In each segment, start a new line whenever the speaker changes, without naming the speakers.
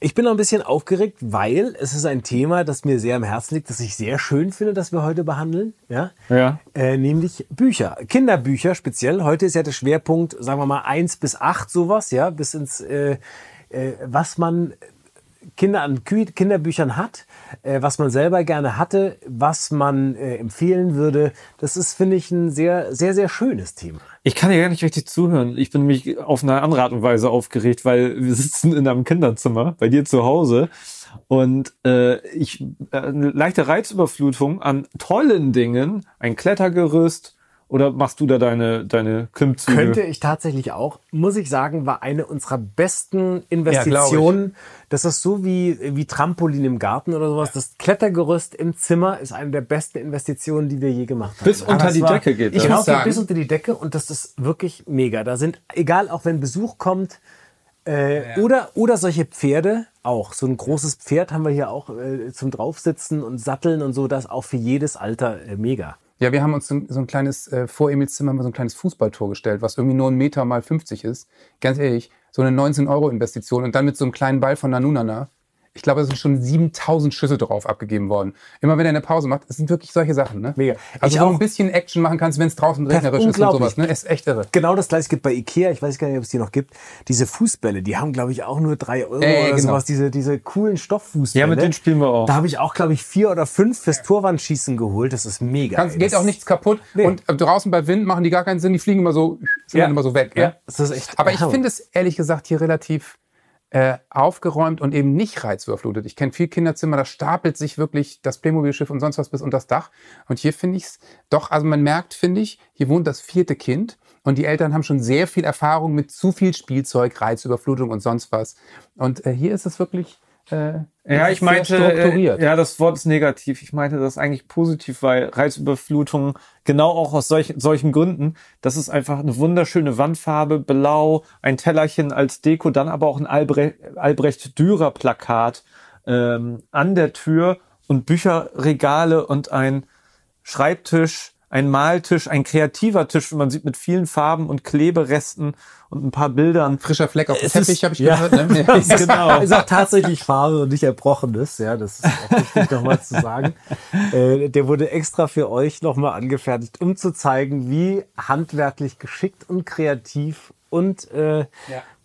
Ich bin noch ein bisschen aufgeregt, weil es ist ein Thema, das mir sehr am Herzen liegt, das ich sehr schön finde, dass wir heute behandeln. Ja.
Ja.
Äh, nämlich Bücher, Kinderbücher speziell. Heute ist ja der Schwerpunkt, sagen wir mal, eins bis acht sowas, ja, bis ins, äh, äh, was man Kinder an Kü- Kinderbüchern hat, äh, was man selber gerne hatte, was man äh, empfehlen würde. Das ist, finde ich, ein sehr, sehr, sehr schönes Thema.
Ich kann dir gar nicht richtig zuhören. Ich bin nämlich auf eine andere Art und Weise aufgeregt, weil wir sitzen in einem Kinderzimmer bei dir zu Hause und äh, ich äh, eine leichte Reizüberflutung an tollen Dingen, ein Klettergerüst oder machst du da deine deine Klimmzüge?
Könnte ich tatsächlich auch, muss ich sagen, war eine unserer besten Investitionen. das ist so wie, wie Trampolin im Garten oder sowas. Das Klettergerüst im Zimmer ist eine der besten Investitionen, die wir je gemacht haben.
Bis unter die Decke geht
Ich
das.
glaube,
sagen-
bis unter die Decke und das ist wirklich mega. Da sind, egal, auch wenn Besuch kommt, äh, oder, oder solche Pferde auch. So ein großes Pferd haben wir hier auch äh, zum Draufsitzen und Satteln und so. Das ist auch für jedes Alter äh, mega.
Ja, wir haben uns so, ein kleines, äh, vor Emils Zimmer haben wir so ein kleines Fußballtor gestellt, was irgendwie nur ein Meter mal 50 ist. Ganz ehrlich, so eine 19-Euro-Investition und dann mit so einem kleinen Ball von Nanunana. Ich glaube, es sind schon 7000 Schüsse drauf abgegeben worden. Immer wenn er eine Pause macht, es sind wirklich solche Sachen, ne?
Mega.
Also
Ich
wo
auch.
du ein bisschen Action machen kannst, wenn es draußen regnerisch ist und sowas, ne? Ist echt irre.
Genau das gleiche gibt bei Ikea. Ich weiß gar nicht, ob es die noch gibt. Diese Fußbälle, die haben, glaube ich, auch nur drei Euro
Ja, ja,
oder
genau.
sowas. Diese, diese coolen Stofffußbälle.
Ja, mit denen spielen wir auch.
Da habe ich auch, glaube ich, vier oder fünf fürs Torwandschießen geholt. Das ist mega.
Kannst, geht
Das-
auch nichts kaputt.
Nee.
Und äh, draußen bei Wind machen die gar keinen Sinn, die fliegen immer so, sind
Ja.
immer so weg. Ne?
Ja, das ist echt.
Aber ich finde es ehrlich gesagt hier relativ äh, aufgeräumt und eben nicht reizüberflutet. Ich kenne viel Kinderzimmer, da stapelt sich wirklich das Playmobil-Schiff und sonst was bis unter das Dach. Und hier finde ich es doch, also man merkt, finde ich, hier wohnt das vierte Kind und die Eltern haben schon sehr viel Erfahrung mit zu viel Spielzeug, Reizüberflutung und sonst was. Und äh, hier ist es wirklich äh,
Ja, ich meinte, äh, ja, das Wort ist negativ. Ich meinte das eigentlich positiv, weil Reizüberflutung genau auch aus solch, solchen Gründen, das ist einfach eine wunderschöne Wandfarbe, blau, ein Tellerchen als Deko, dann aber auch ein Albrecht, Albrecht Dürer Plakat ähm, an der Tür und Bücherregale und ein Schreibtisch, ein Maltisch, ein kreativer Tisch, wie man sieht, mit vielen Farben und Kleberesten und ein paar Bildern.
Frischer Fleck auf dem Teppich,
ist-
habe ich
ja.
gehört. Ne?
genau. Ist auch tatsächlich Farbe und nicht Erbrochenes. Ja, das ist auch wichtig nochmal zu sagen. Äh, der wurde extra für euch nochmal angefertigt, um zu zeigen, wie handwerklich geschickt und kreativ und äh,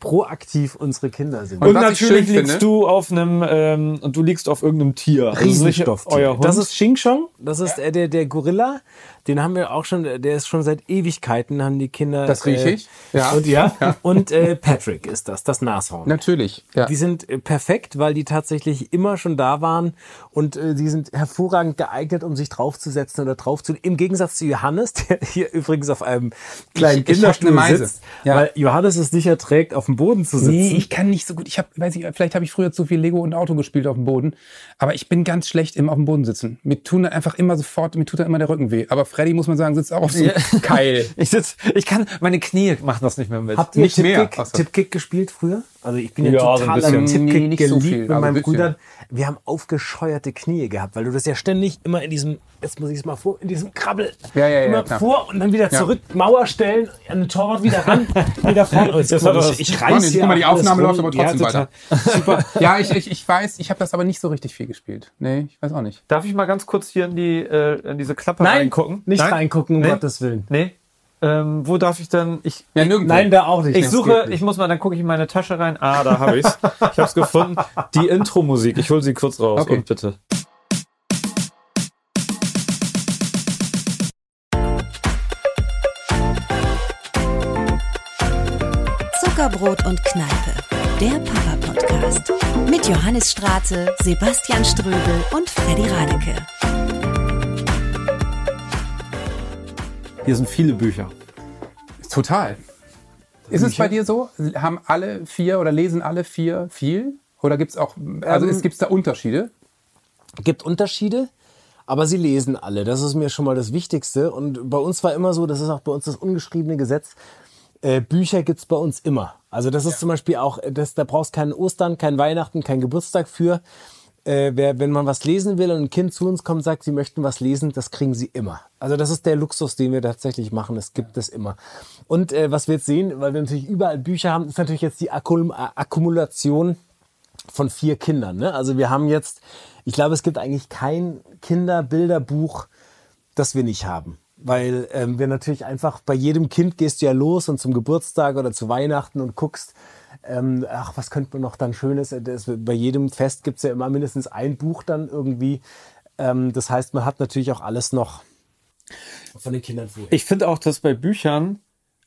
proaktiv unsere Kinder sind.
Und,
ich
natürlich liegst
finde-
du auf einem ähm, und du liegst auf irgendeinem Tier. Also
Riesenstofftier. Das ist Xing Chong, das ist äh, der, der Gorilla. Den haben wir auch schon, der ist schon seit Ewigkeiten, haben die Kinder.
Das riech ich. Ja.
Und ja. Und äh, Patrick ist das, das Nashorn.
Natürlich. Ja.
Die sind äh, perfekt, weil die tatsächlich immer schon da waren und äh, die sind hervorragend geeignet, um sich draufzusetzen oder drauf zu. Im Gegensatz zu Johannes, der hier übrigens auf einem kleinen
Ich- ich
Kinderstuhl
eine Meise.
sitzt,
Ja.
weil Johannes es nicht erträgt, auf dem Boden zu sitzen.
Nee, ich kann nicht so gut. Ich habe, weiß ich, vielleicht habe ich früher zu viel Lego und Auto gespielt auf dem Boden, aber ich bin ganz schlecht im auf dem Boden sitzen. Mir tun dann einfach immer sofort, mir tut dann immer der Rücken weh. Aber Freddy muss man sagen, sitzt auch auf so einem Keil.
ich sitz, ich kann, meine Knie machen das nicht mehr mit.
Habt ihr
Nicht mehr. Ach so.
Tipkick gespielt früher? Also ich bin ja,
Ja, so ein
total
bisschen.
an Tipkick
Nee, nicht so
geliebt
viel,
mit meinen. Brüdern. Wir haben aufgescheuerte Knie gehabt, weil du das ja ständig immer in diesem, jetzt muss ich es mal vor, in diesem Krabbel
Ja, ja, ja,
immer
klar.
vor und dann wieder
Ja.
zurück, Mauer stellen, an den Torwart wieder ran, wieder vorne.
Das war doch-
ich, ich reiß hier
guck mal, die Aufnahme läuft aber trotzdem
ja,
weiter.
Super.
Ja, ich, ich, ich weiß, ich habe das aber nicht so richtig viel gespielt. Nee, ich weiß auch nicht.
Darf ich mal ganz kurz hier in die äh, in diese Klappe
Nein,
reingucken?
nicht
Nein?
reingucken, um
Nee?
Gottes Willen.
Nee. Ähm, wo darf ich denn? Ich,
Ja, nirgendwo.
Nein, da auch nicht.
ich suche, ich muss mal, dann gucke ich in meine Tasche rein. Ah, da habe ich's. Ich habe es gefunden. Die Intro-Musik. Ich hole sie kurz raus.
Okay.
Und bitte.
Zuckerbrot und Kneipe, der Papa-Podcast. Mit Johannes Straße, Sebastian Ströbel und Freddy Radeke.
Hier sind viele Bücher.
Total. Ist es bei dir so? Haben alle vier oder lesen alle vier viel? Oder gibt's auch, also
Ähm,
es gibt's da Unterschiede?
gibt Unterschiede, aber sie lesen alle. Das ist mir schon mal das Wichtigste. Und bei uns war immer so, das ist auch bei uns das ungeschriebene Gesetz, äh, Bücher gibt's bei uns immer. Also das ist zum Beispiel auch, das, da brauchst keinen Ostern, kein Weihnachten, kein Geburtstag für. Äh, wer, wenn man was lesen will und ein Kind zu uns kommt und sagt, sie möchten was lesen, das kriegen sie immer. Also das ist der Luxus, den wir tatsächlich machen. Das gibt es immer. Und äh, was wir jetzt sehen, weil wir natürlich überall Bücher haben, ist natürlich jetzt die Akkum Akkumulation von vier Kindern. Ne? Also wir haben jetzt, ich glaube, es gibt eigentlich kein Kinderbilderbuch, das wir nicht haben. Weil ähm, wir natürlich einfach bei jedem Kind gehst du ja los und zum Geburtstag oder zu Weihnachten und guckst, ähm, ach, was könnte man noch dann Schönes? Das, bei jedem Fest gibt's ja immer mindestens ein Buch dann irgendwie. Ähm, das heißt, man hat natürlich auch alles noch von den Kindern vorher.
Ich finde auch, dass bei Büchern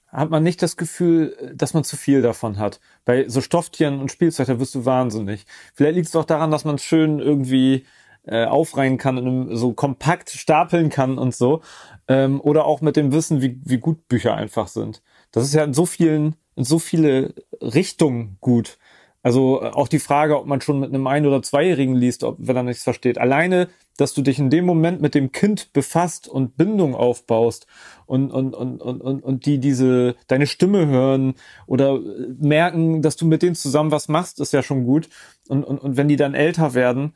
hat man nicht das Gefühl, dass man zu viel davon hat. Bei so Stofftieren und Spielzeug, da wirst du wahnsinnig. Vielleicht liegt es auch daran, dass man es schön irgendwie äh, aufreihen kann, einem, so kompakt stapeln kann und so. Ähm, oder auch mit dem Wissen, wie, wie gut Bücher einfach sind. Das ist ja in so vielen, in so viele Richtungen gut. Also äh, auch die Frage, ob man schon mit einem Ein- oder Zweijährigen liest, ob, wenn er nichts versteht. Alleine, dass du dich in dem Moment mit dem Kind befasst und Bindung aufbaust und, und, und, und, und, und die diese, deine Stimme hören oder merken, dass du mit denen zusammen was machst, ist ja schon gut. Und, und, und wenn die dann älter werden,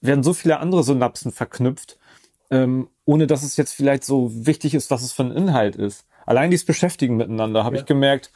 werden so viele andere Synapsen verknüpft, ähm, ohne dass es jetzt vielleicht so wichtig ist, was es für ein Inhalt ist. Allein dieses Beschäftigen miteinander habe
Ja.
ich gemerkt,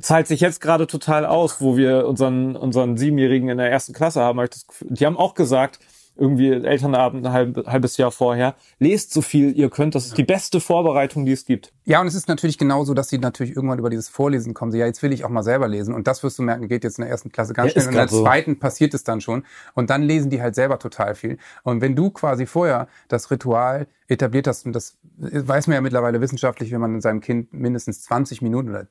zahlt sich jetzt gerade total aus, wo wir unseren, unseren Siebenjährigen in der ersten Klasse haben. Hab das die haben auch gesagt, irgendwie Elternabend ein halb, halbes Jahr vorher, lest so viel ihr könnt, das ist die beste Vorbereitung, die es gibt.
Ja, und es ist natürlich genauso, dass sie natürlich irgendwann über dieses Vorlesen kommen. Sie, ja, jetzt will ich auch mal selber lesen. Und das wirst du merken, geht jetzt in der ersten Klasse ganz
Ja,
schnell. in der
so.
zweiten passiert es dann schon. Und dann lesen die halt selber total viel. Und wenn du quasi vorher das Ritual etabliert hast, und das weiß man ja mittlerweile wissenschaftlich, wenn man seinem Kind mindestens 20 Minuten oder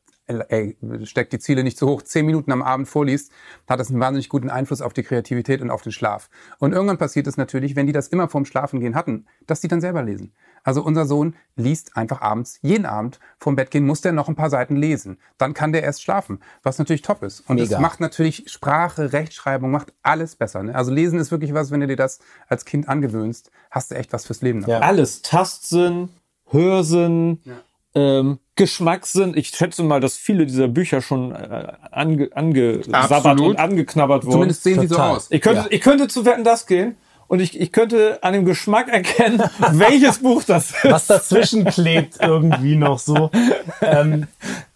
ey, steckt die Ziele nicht zu hoch, 10 Minuten am Abend vorliest, hat das einen wahnsinnig guten Einfluss auf die Kreativität und auf den Schlaf. Und irgendwann passiert es natürlich, wenn die das immer vorm Schlafengehen hatten, dass die dann selber lesen. Also unser Sohn liest einfach abends, jeden Abend vorm Bett gehen, muss der noch ein paar Seiten lesen. Dann kann der erst schlafen, was natürlich top ist. Und
Mega.
es macht natürlich Sprache, Rechtschreibung, macht alles besser. Ne? Also lesen ist wirklich was, wenn du dir das als Kind angewöhnst, hast du echt was fürs Leben.
Ja.
Alles, Tastsinn, Hörsinn, ähm, Geschmackssinn. Ich schätze mal, dass viele dieser Bücher schon äh, ange, angesabbert und angeknabbert wurden.
Zumindest sehen sie so aus.
Ich könnte,
Ja.
ich könnte zu Wetten das gehen und ich, ich könnte an dem Geschmack erkennen, welches Buch das ist.
was dazwischen klebt irgendwie noch so. Ähm,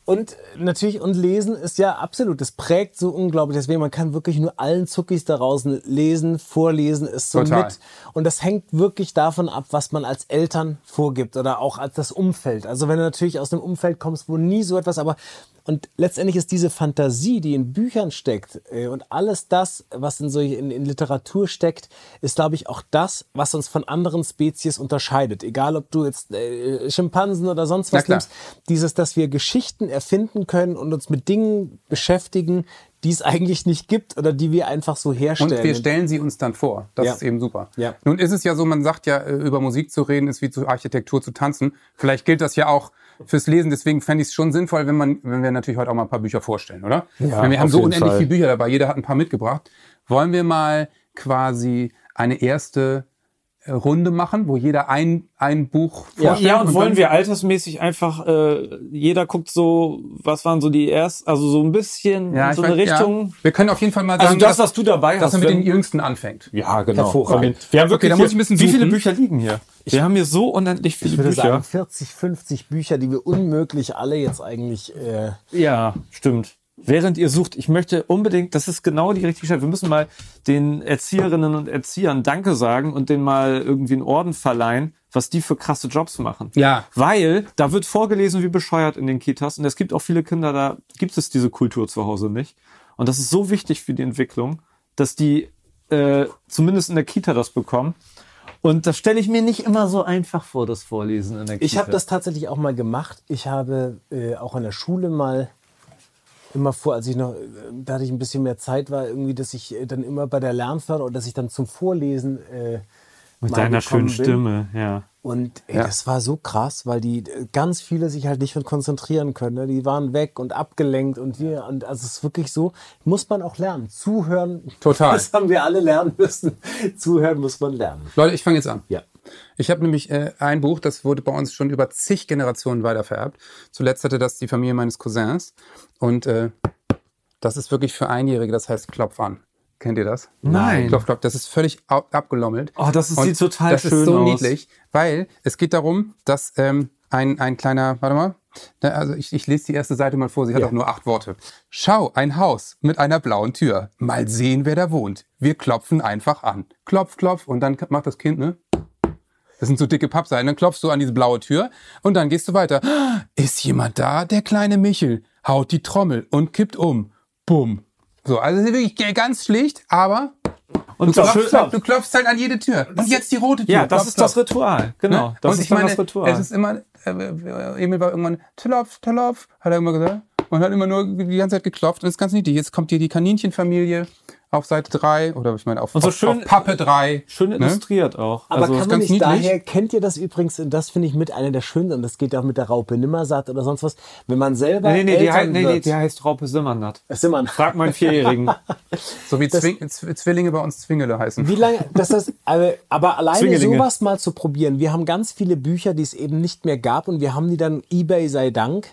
und natürlich, und lesen ist ja absolut, das prägt so unglaublich. Deswegen, man kann wirklich nur allen Zuckis daraus lesen, vorlesen, ist so
Total.
mit. Und das hängt wirklich davon ab, was man als Eltern vorgibt oder auch als das Umfeld. Also wenn du natürlich aus einem Umfeld kommst, wo nie so etwas, aber und letztendlich ist diese Fantasie, die in Büchern steckt äh, und alles das, was in, so, in, in Literatur steckt, ist, glaube ich, auch das, was uns von anderen Spezies unterscheidet. Egal, ob du jetzt äh, Schimpansen oder sonst was nimmst. Dieses, dass wir Geschichten erfinden können und uns mit Dingen beschäftigen, die es eigentlich nicht gibt oder die wir einfach so herstellen.
Und wir stellen sie uns dann vor. Das
Ja.
ist eben super.
Ja.
Nun ist es ja so, man sagt ja, äh, über Musik zu reden ist wie zu Architektur zu tanzen. Vielleicht gilt das ja auch fürs Lesen. Deswegen fände ich es schon sinnvoll, wenn man, wenn wir natürlich heute auch mal ein paar Bücher vorstellen, oder?
Ja,
Wenn wir haben so unendlich
Fall.
viele Bücher dabei. Jeder hat ein paar mitgebracht. Wollen wir mal quasi eine erste Runde machen, wo jeder ein, ein Buch
Ja.
vorstellt?
Ja, und wollen
dann-
wir altersmäßig einfach, äh, jeder guckt so, was waren so die erst, also so ein bisschen
ja,
in
ich
so eine
weiß,
Richtung.
Ja. Wir können auf jeden Fall mal
Also
sagen,
das,
dass,
was du dabei
dass
hast.
man mit
wenn-
den Jüngsten anfängt.
ja, genau.
Hervorragend.
Wir haben wirklich
Okay, da muss
hier,
ich ein bisschen
wie viele. Bücher liegen hier? Wir haben hier so unendlich viele
ich würde
Bücher.
sagen, 40, 50 Bücher, die wir unmöglich alle jetzt eigentlich. Äh,
Ja, stimmt. Während ihr sucht, ich möchte unbedingt, das ist genau die richtige Stelle. Wir müssen mal den Erzieherinnen und Erziehern Danke sagen und denen mal irgendwie einen Orden verleihen, was die für krasse Jobs machen.
Ja.
Weil da wird vorgelesen wie bescheuert in den Kitas und es gibt auch viele Kinder, da gibt es diese Kultur zu Hause nicht. Und das ist so wichtig für die Entwicklung, dass die äh, zumindest in der Kita das bekommen. Und das stelle ich mir nicht immer so einfach vor, das Vorlesen in der Kita.
Ich habe das tatsächlich auch mal gemacht. Ich habe äh, auch in der Schule mal immer vor, als ich noch, äh, da hatte ich ein bisschen mehr Zeit, war irgendwie, dass ich äh, dann immer bei der Lernförderung oder dass ich dann zum Vorlesen äh,
mit
mal
deiner schönen
bin.
Stimme, ja.
Und ey,
Ja.
das war so krass, weil die äh, ganz viele sich halt nicht mehr konzentrieren können. Ne? Die waren weg und abgelenkt und wir und also es ist wirklich so, muss man auch lernen. Zuhören.
Total.
Das haben wir alle lernen müssen. Zuhören muss man lernen.
Leute, ich fange jetzt an.
Ja.
Ich habe nämlich äh, ein Buch, das wurde bei uns schon über zig Generationen weitervererbt. Zuletzt hatte das die Familie meines Cousins. Und äh, das ist wirklich für Einjährige, das heißt Klopf an. Kennt ihr das?
Nein.
Klopf, klopf. Das ist völlig ab abgelommelt.
Oh, das ist- sieht total
das
schön
ist so
aus.
niedlich, weil es geht darum, dass ähm, ein, ein kleiner, warte mal, Also ich, ich lese die erste Seite mal vor, sie hat auch nur acht Worte. Schau, ein Haus mit einer blauen Tür. Mal sehen, wer da wohnt. Wir klopfen einfach an. Klopf, klopf und dann macht das Kind, ne? Das sind so dicke Pappseiten. Dann klopfst du an diese blaue Tür und dann gehst du weiter. Ist jemand da? Der kleine Michel haut die Trommel und kippt um. Bumm. So, also wirklich ganz schlicht, aber
Und
du
das
klopfst,
schön-
halt, du klopfst halt an jede Tür. Und jetzt die rote Tür.
ja, das
Klopf,
ist das
klopf.
Ritual. Genau.
Ne?
Das
und
ist
ich meine,
das Ritual.
es ist immer, äh, Emil war irgendwann, Tolopf, Tolopf, hat er immer gesagt. Und hat immer nur die ganze Zeit geklopft. Und das ist ganz niedlich. Jetzt kommt hier die Kaninchenfamilie auf Seite 3 oder ich meine auf,
so
auf,
schön-
auf Pappe 3.
Schön
ne?
illustriert auch.
Aber
also,
kann man
ganz
nicht
niedlich.
daher, kennt ihr das übrigens, und das finde ich mit einer der schönen, und das geht auch mit der Raupe Nimmersatt oder sonst was, wenn man selber
nee, nee, die,
Eltern
heißt, nee, nee, die heißt Raupe Simmernatt.
ist immer ein
Frag mal einen Vierjährigen.
So wie Zwing, Z- Zwillinge bei uns Zwingele heißen.
Wie lange, das ist, aber, aber alleine sowas mal zu probieren. Wir haben ganz viele Bücher, die es eben nicht mehr gab und wir haben die dann, eBay sei Dank,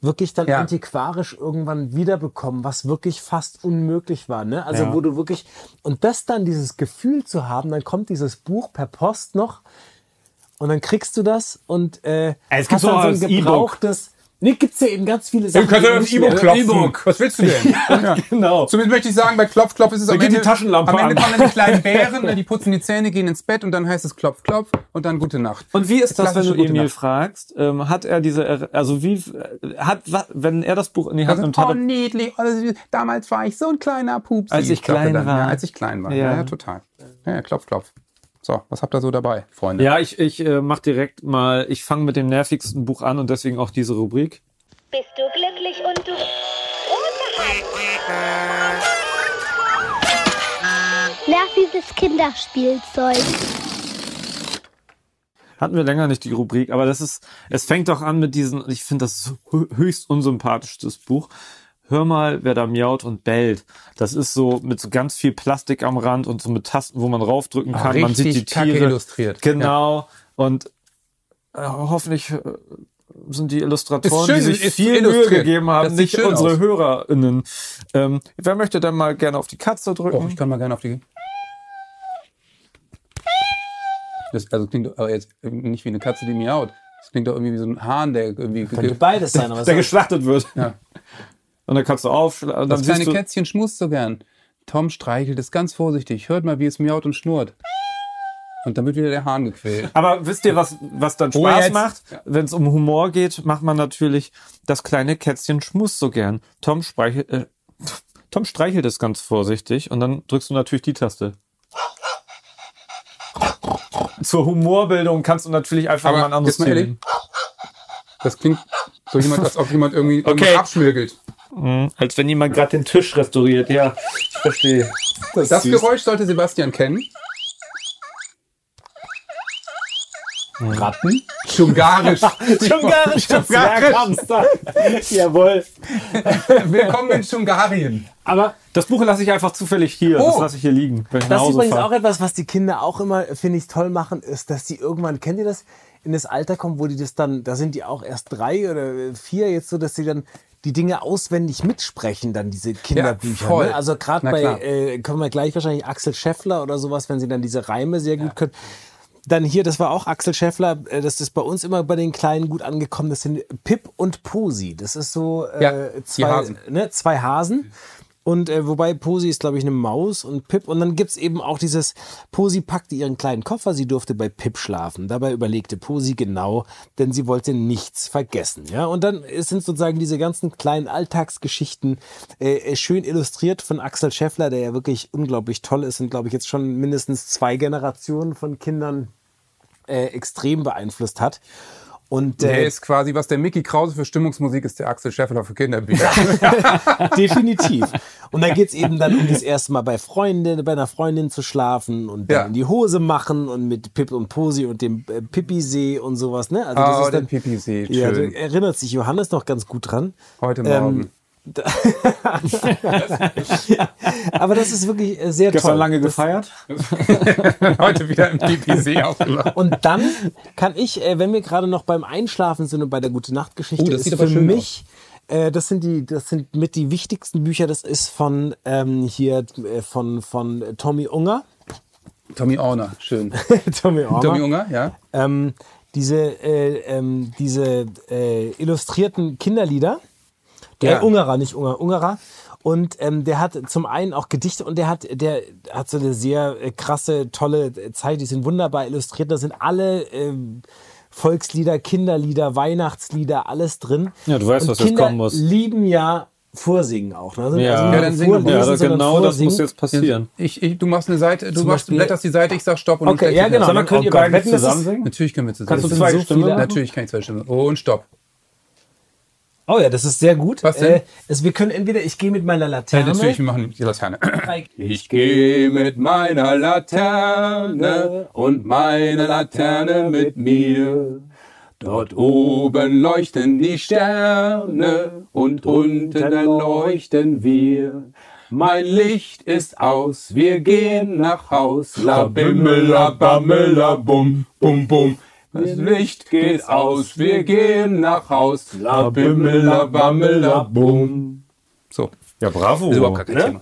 wirklich dann
Ja.
antiquarisch irgendwann wiederbekommen, was wirklich fast unmöglich war. Ne? Also
Ja.
wo du wirklich, und das dann, dieses Gefühl zu haben, dann kommt dieses Buch per Post noch und dann kriegst du das und äh,
Es gibt's
hast dann
auch
so ein gebrauchtes, nee, gibt's ja eben ganz viele Sachen.
kannst du
die
auf
nicht
E-Book klopfen.
E-Book.
Was willst du denn? ja.
genau.
Zumindest möchte ich sagen, bei Klopf, Klopf ist es am
geht die
Ende,
Taschenlampe
am Ende
an.
kommen dann die kleinen Bären, ne, die putzen die Zähne, gehen ins Bett und dann heißt es Klopf, Klopf und dann gute Nacht.
Und wie ist das, wenn du Emil
Nacht.
fragst? Ähm, hat er diese, also wie, hat, wenn er das Buch in die Hand
Also,
nimmt,
oh,
hat er,
niedlich. Oh, damals war ich so ein kleiner Pups.
Als ich klein war.
Ja, als ich klein war. Ja,
Ja.
ja total. Ja, ja, klopf, klopf. So, was habt ihr so dabei, Freunde?
ja, ich, ich äh, mach direkt mal, ich fange mit dem nervigsten Buch an und deswegen auch diese Rubrik.
Bist du glücklich und du Nerviges Kinderspielzeug.
Hatten wir länger nicht die Rubrik, aber das ist, es fängt doch an mit diesen, ich finde das hö- höchst unsympathischstes Buch. Hör mal, wer da miaut und bellt. Das ist so mit so ganz viel Plastik am Rand und so mit Tasten, wo man raufdrücken
Ah,
kann. man sieht die
richtig kacke
Tiere.
illustriert.
Genau. Und äh, hoffentlich äh, sind die Illustratoren,
schön,
die sich viel Mühe gegeben haben, nicht unsere
aus.
HörerInnen. Ähm, wer möchte denn mal gerne auf die Katze drücken?
Oh, ich kann mal gerne auf die. Das also klingt doch aber jetzt nicht wie eine Katze, die miaut. Das klingt doch irgendwie wie so ein Hahn, der irgendwie.
Könnte beides sein, aber
der
es-
geschlachtet wird.
Ja.
Und dann kannst du aufschlagen.
Das
Dann
kleine
siehst du,
Kätzchen schmust so gern. Tom streichelt es ganz vorsichtig. Hört mal, wie es miaut und schnurrt. Und dann wird wieder der Hahn gequält.
Aber wisst ihr, was, was dann
Oh,
Spaß
jetzt.
macht? Wenn es um Humor geht, macht man natürlich das kleine Kätzchen schmust so gern. Tom streichelt, äh, Tom streichelt es ganz vorsichtig und dann drückst du natürlich die Taste. Zur Humorbildung kannst du natürlich einfach
Aber
mal ein anderes
jetzt mal ehrlich,
Ziel.
Das klingt so jemand, als ob jemand irgendwie
Okay.
abschmirgelt.
Mhm, als wenn jemand gerade den Tisch restauriert. Ja, ich verstehe. Das,
Das. Geräusch sollte Sebastian kennen.
Ratten.
Schungarisch.
Ungarisch, das Hamster. Jawohl.
Willkommen in Schungarien.
Aber das Buch lasse ich einfach zufällig hier. Das
Oh.
lasse ich hier liegen.
Das ist übrigens
fahre.
auch etwas, was die Kinder auch immer, finde ich, toll machen, ist, dass sie irgendwann, kennt ihr das, in das Alter kommen, wo die das dann, da sind die auch erst drei oder vier jetzt so, dass sie dann die Dinge auswendig mitsprechen, dann diese Kinderbücher.
voll.
ne? Also gerade bei, äh, kommen wir gleich wahrscheinlich Axel Scheffler oder sowas, wenn sie dann diese Reime sehr gut können. Dann hier, das war auch Axel Scheffler, äh, das ist bei uns immer bei den Kleinen gut angekommen, das sind Pip und Posi. Das ist so äh,
Ja,
zwei,
Hasen.
Ne, zwei Hasen. Und äh, wobei Posi ist, glaube ich, eine Maus und Pip. Und dann gibt's eben auch dieses, Posi packte ihren kleinen Koffer, sie durfte bei Pip schlafen. Dabei überlegte Posi genau, denn sie wollte nichts vergessen. Ja? Und dann sind sozusagen diese ganzen kleinen Alltagsgeschichten äh, äh, schön illustriert von Axel Scheffler, der ja wirklich unglaublich toll ist und, glaube ich, jetzt schon mindestens zwei Generationen von Kindern äh, extrem beeinflusst hat. Und
Der
äh,
ist quasi, was der Mickey Krause für Stimmungsmusik ist, der Axel Scheffler für Kinderbücher.
Definitiv. Und da geht's eben dann um das erste Mal bei Freundin, bei einer Freundin zu schlafen und dann
Ja.
in die Hose machen und mit Pip und Posi und dem äh, Pippi-See und sowas. Ne? Also
Oh,
ist
der
dann, Ja, da
schön.
erinnert sich Johannes noch ganz gut dran.
Heute
Ähm,
Morgen.
Aber das ist wirklich äh, sehr
Gestern
toll.
lange gefeiert.
Heute wieder im Pipi-See aufgeladen.
Und dann kann ich, äh, wenn wir gerade noch beim Einschlafen sind und bei der Gute Nacht Geschichte,
Oh, das
ist für mich äh, das sind die, das sind mit die wichtigsten Bücher. Das ist von ähm, hier von von Tommy Unger.
Tommy Orner, schön.
Tommy Unger.
Tommy Unger, ja.
Ähm, diese, äh, ähm, diese äh, illustrierten Kinderlieder. Der
Ja.
Ungarer, nicht Ungar, Ungarer. Und ähm, der hat zum einen auch Gedichte und der hat, der hat so eine sehr äh, krasse, tolle Zeit. Die sind wunderbar illustriert. Da sind alle ähm, Volkslieder, Kinderlieder, Weihnachtslieder, alles drin.
Ja, du weißt,
und
was jetzt
Kinder
kommen muss.
lieben ja Vorsingen auch. Ne? Also
Ja.
nicht
Ja,
dann sing
vorlesen,
doch mal.
Ja,
sondern
genau das muss jetzt passieren.
Ich, ich, du machst eine Seite, du machst, blätterst die Seite, ich sag Stopp und
Okay,
dann
ja, genau.
an.
Dann können
Oh
ihr
das
zusammen singen?
Natürlich können wir zusammen.
Kannst du zwei
so
Stimmen?
Natürlich kann ich zwei Stimmen. Und Stopp.
Oh ja, das ist sehr gut.
Was denn?
Äh, es, wir können entweder, ich gehe mit meiner
Ja,
Laterne.
natürlich, wir machen die Laterne.
Ich gehe mit meiner Laterne und meine Laterne mit mir. Dort oben leuchten die Sterne und unten leuchten wir. Mein Licht ist aus, wir gehen nach Haus. La bimmela bammela bum bum bum. Das Licht geht aus, wir gehen nach Haus. La bimmela bammela bum.
So,
Ja, bravo.
ist überhaupt gar kein
Ne?
Thema.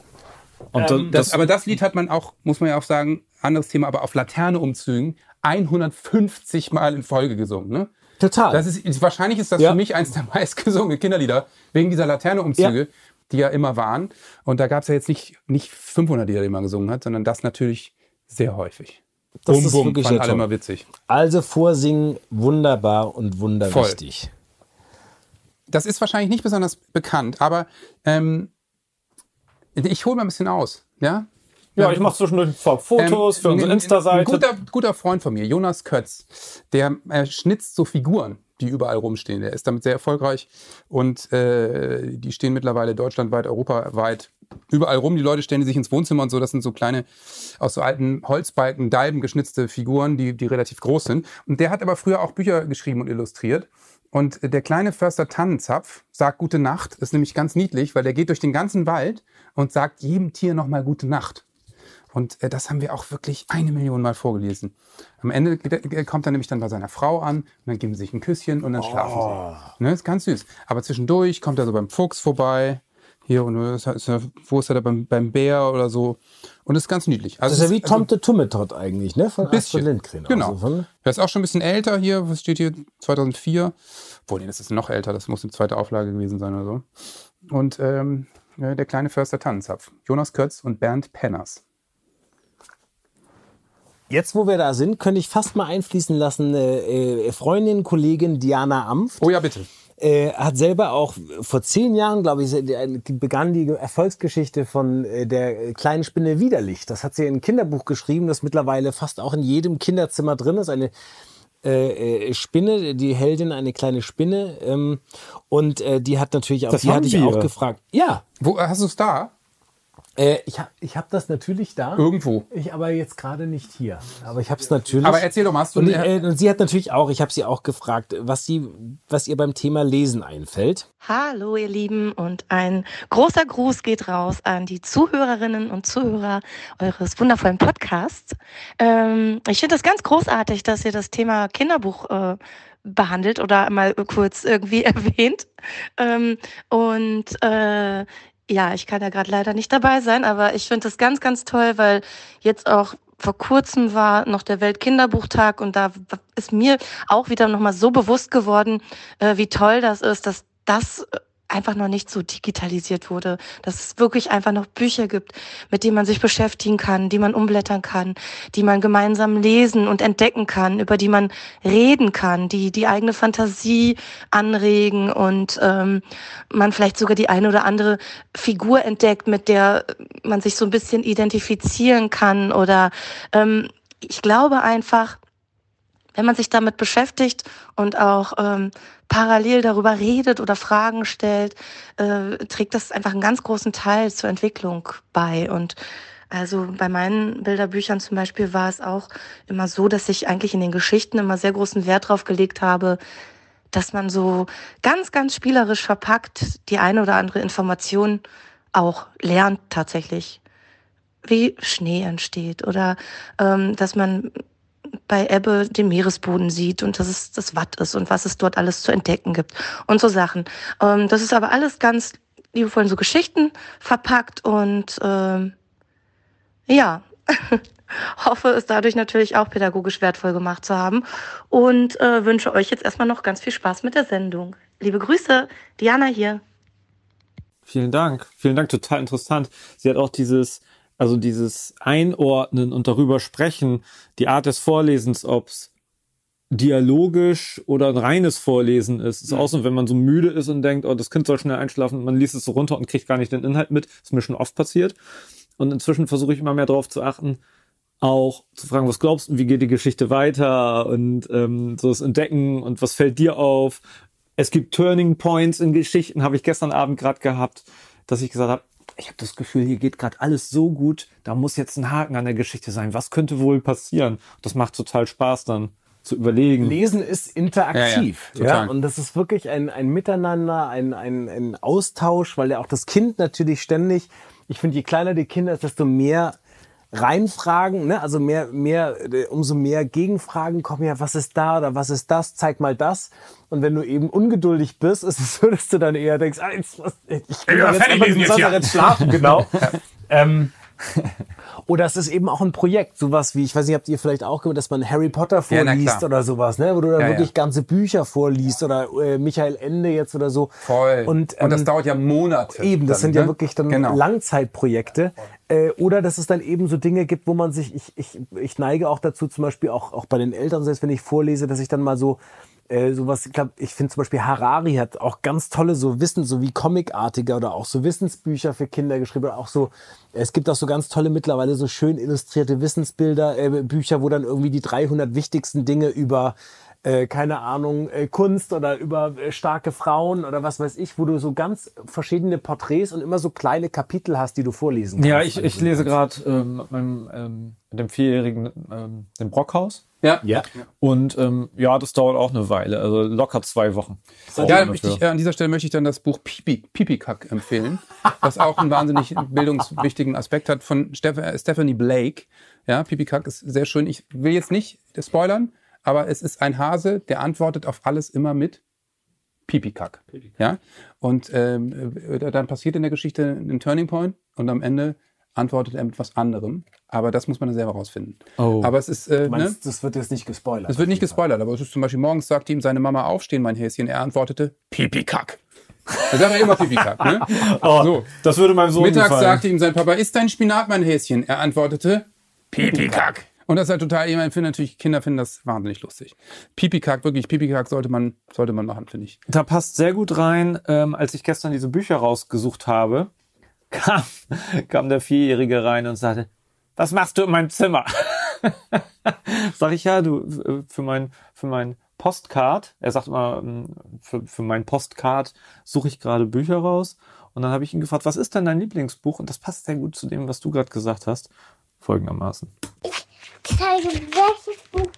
Und dann,
Das,
das,
aber das Lied hat man auch, muss man ja auch sagen, anderes Thema, aber auf Laterne-Umzügen 150 Mal in Folge gesungen. Ne?
Total.
Das ist, wahrscheinlich ist das
Ja.
für mich eins der meistgesungenen Kinderlieder, wegen dieser Laterne-Umzüge, die ja immer waren. Und da gab es ja jetzt nicht, nicht 500 Lieder, die man gesungen hat, sondern das natürlich sehr häufig.
Das
bum,
ist
bum,
wirklich sehr
alle
toll.
immer witzig.
Also vorsingen, wunderbar und wunderwichtig.
Das ist wahrscheinlich nicht besonders bekannt, aber ähm, ich hole mal ein bisschen aus. Ja,
ja, ich mache zwischendurch Fotos
Ähm,
für unsere
ein- Ein
Insta-Seite.
guter, guter Freund von mir, Jonas Kötz, der äh, schnitzt so Figuren, die überall rumstehen. Der ist damit sehr erfolgreich und äh, die stehen mittlerweile deutschlandweit, europaweit überall rum. Die Leute stellen die sich ins Wohnzimmer und so. Das sind so kleine, aus so alten Holzbalken, Dalben geschnitzte Figuren, die, die relativ groß sind. Und der hat aber früher auch Bücher geschrieben und illustriert. Und der kleine Förster Tannenzapf sagt Gute Nacht. Ist nämlich ganz niedlich, weil der geht durch den ganzen Wald und sagt jedem Tier nochmal Gute Nacht. Und äh, das haben wir auch wirklich eine Million Mal vorgelesen. Am Ende kommt er nämlich dann bei seiner Frau an und dann geben sie sich ein Küsschen und dann schlafen sie. Ne, ist ganz süß. Aber zwischendurch kommt er so beim Fuchs vorbei. Hier und äh, ist er- ist wo ist er da beim, beim Bär oder so. Und ist ganz niedlich. Also
Das ist ja wie
also
Tomte Tummetot eigentlich, ne? Von
ein bisschen.
Astrid Lindgren.
Genau.
Also
Er ist auch schon ein bisschen älter hier. Was steht hier? 2004. Obwohl, nee, das ist noch älter. Das muss eine zweite Auflage gewesen sein oder so. Und ähm, ja, der kleine Förster Tannenzapf. Jonas Kötz und Bernd Penners.
Jetzt, wo wir da sind, könnte ich fast mal einfließen lassen, äh, äh, Freundin, Kollegin Diana Amf.
Oh ja, bitte.
äh, hat selber auch vor zehn Jahren, glaube ich, äh, begann die Erfolgsgeschichte von äh, der kleinen Spinne Widerlich. Das hat sie in ein Kinderbuch geschrieben, das mittlerweile fast auch in jedem Kinderzimmer drin ist. Eine äh, äh, Spinne, die Heldin, eine kleine Spinne. Ähm, und die hat natürlich auch,
Das
die hatte ich
wir.
auch gefragt. Ja,
Wo, hast du es da?
Äh, ich habe ich hab das natürlich da.
Irgendwo.
Ich aber jetzt gerade nicht hier. Aber ich habe es natürlich.
Aber erzähl doch mal, hast du
und, äh, und sie hat natürlich auch, ich habe sie auch gefragt, was sie, was ihr beim Thema Lesen einfällt.
Hallo ihr Lieben und ein großer Gruß geht raus an die Zuhörerinnen und Zuhörer eures wundervollen Podcasts. Ähm, ich finde es ganz großartig, dass ihr das Thema Kinderbuch äh, behandelt oder mal kurz irgendwie erwähnt. Ähm, und äh, ja, ich kann ja gerade leider nicht dabei sein, aber ich finde das ganz, ganz toll, weil jetzt auch vor kurzem war noch der Weltkinderbuchtag und da ist mir auch wieder nochmal so bewusst geworden, äh, wie toll das ist, dass das äh, einfach noch nicht so digitalisiert wurde, dass es wirklich einfach noch Bücher gibt, mit denen man sich beschäftigen kann, die man umblättern kann, die man gemeinsam lesen und entdecken kann, über die man reden kann, die die eigene Fantasie anregen und ähm, man vielleicht sogar die eine oder andere Figur entdeckt, mit der man sich so ein bisschen identifizieren kann oder ähm, ich glaube einfach, wenn man sich damit beschäftigt und auch ähm, parallel darüber redet oder Fragen stellt, äh, trägt das einfach einen ganz großen Teil zur Entwicklung bei. Und also bei meinen Bilderbüchern zum Beispiel war es auch immer so, dass ich eigentlich in den Geschichten immer sehr großen Wert drauf gelegt habe, dass man so ganz, ganz spielerisch verpackt die eine oder andere Information auch lernt tatsächlich wie Schnee entsteht oder ähm, dass man bei Ebbe den Meeresboden sieht und dass es das Watt ist und was es dort alles zu entdecken gibt und so Sachen. Ähm, das ist aber alles ganz liebevoll in so Geschichten verpackt und ähm, ja, hoffe es dadurch natürlich auch pädagogisch wertvoll gemacht zu haben und äh, wünsche euch jetzt erstmal noch ganz viel Spaß mit der Sendung. Liebe Grüße, Diana hier.
Vielen Dank. Vielen Dank, total interessant. Sie hat auch dieses, also dieses Einordnen und darüber sprechen, die Art des Vorlesens, ob's dialogisch oder ein reines Vorlesen ist. Ist auch so, wenn man so müde ist und denkt, oh, das Kind soll schnell einschlafen, man liest es so runter und kriegt gar nicht den Inhalt mit. Ist mir schon oft passiert. Und inzwischen versuche ich immer mehr darauf zu achten, auch zu fragen, was glaubst du, wie geht die Geschichte weiter und ähm, so das Entdecken und was fällt dir auf. Es gibt Turning Points in Geschichten, habe ich gestern Abend gerade gehabt, dass ich gesagt habe, ich habe das Gefühl, hier geht gerade alles so gut, da muss jetzt ein Haken an der Geschichte sein. Was könnte wohl passieren? Das macht total Spaß dann zu überlegen.
Lesen ist interaktiv.
Ja,
Ja,
ja,
und das ist wirklich ein, ein Miteinander, ein, ein, ein Austausch, weil ja auch das Kind natürlich ständig, ich finde, je kleiner die Kinder ist, desto mehr reinfragen, ne? also mehr, mehr, äh, umso mehr Gegenfragen kommen ja, was ist da oder was ist das, zeig mal das. Und wenn du eben ungeduldig bist, ist es so, dass du dann eher denkst, ah, jetzt, was, ich will
Ja,
jetzt
jetzt hier.
jetzt schlafen, genau. ähm, oder es ist eben auch ein Projekt, sowas wie, ich weiß nicht, habt ihr vielleicht auch gehört, dass man Harry Potter
Ja,
vorliest
klar.
oder sowas, ne? wo du dann
Ja,
wirklich
ja.
ganze Bücher vorliest oder äh, Michael Ende jetzt oder so.
Voll.
Und,
Und, das
ähm,
dauert ja Monate.
Eben, das
dann,
sind ja
ne?
wirklich dann
genau.
Langzeitprojekte. Äh, oder dass es dann eben so Dinge gibt, wo man sich, ich, ich, ich neige auch dazu, zum Beispiel auch, auch bei den Eltern, selbst wenn ich vorlese, dass ich dann mal so äh, sowas, ich glaube, ich finde zum Beispiel Harari hat auch ganz tolle so Wissen, so wie Comicartige oder auch so Wissensbücher für Kinder geschrieben. Oder auch so, es gibt auch so ganz tolle mittlerweile so schön illustrierte Wissensbilder, äh, Bücher, wo dann irgendwie die 300 wichtigsten Dinge über äh, keine Ahnung, äh, Kunst oder über äh, starke Frauen oder was weiß ich, wo du so ganz verschiedene Porträts und immer so kleine Kapitel hast, die du vorlesen kannst.
Ja, ich, ich lese gerade ähm, mit, meinem, ähm, mit dem Vierjährigen ähm, den Brockhaus.
Ja.
Ja.
Und ähm, ja, das dauert auch eine Weile, also locker zwei Wochen.
Ja,
dafür.
äh, an dieser Stelle möchte ich dann das Buch Pipi, Pipikack empfehlen, was auch einen wahnsinnig bildungswichtigen Aspekt hat von Steff äh, Stephanie Blake. Ja, Pipikack ist sehr schön. Ich will jetzt nicht spoilern, aber es ist ein Hase, der antwortet auf alles immer mit Pipikack. Ja, und ähm, äh, dann passiert in der Geschichte ein Turning Point und am Ende antwortet er mit was anderem. Aber das muss man dann selber rausfinden.
Oh.
Aber es ist, äh,
Du
ne?
meinst, das wird jetzt nicht gespoilert.
Es wird nicht gespoilert, aber es ist zum Beispiel morgens sagte ihm seine Mama aufstehen, mein Häschen. Er antwortete Pipikack. Er sagt ja immer Pipikack, ne?
Oh,
So.
Das würde meinem Sohn
Mittags
gefallen.
sagte ihm sein Papa, ist dein Spinat, mein Häschen? Er antwortete Pipikack. Und das ist halt total, ich meine, finde natürlich, Kinder finden das wahnsinnig lustig. Pipikack, wirklich, Pipikack sollte man, sollte man machen, finde ich.
da passt sehr gut rein, ähm, als ich gestern diese Bücher rausgesucht habe, kam, kam der Vierjährige rein und sagte, was machst du in meinem Zimmer? Sag ich, ja, du, äh, für mein, für mein Postcard, er sagt immer, ähm, für, für mein Postcard suche ich gerade Bücher raus. Und dann habe ich ihn gefragt, was ist denn dein Lieblingsbuch? Und das passt sehr gut zu dem, was du gerade gesagt hast. Folgendermaßen.
Zeige, welches Buch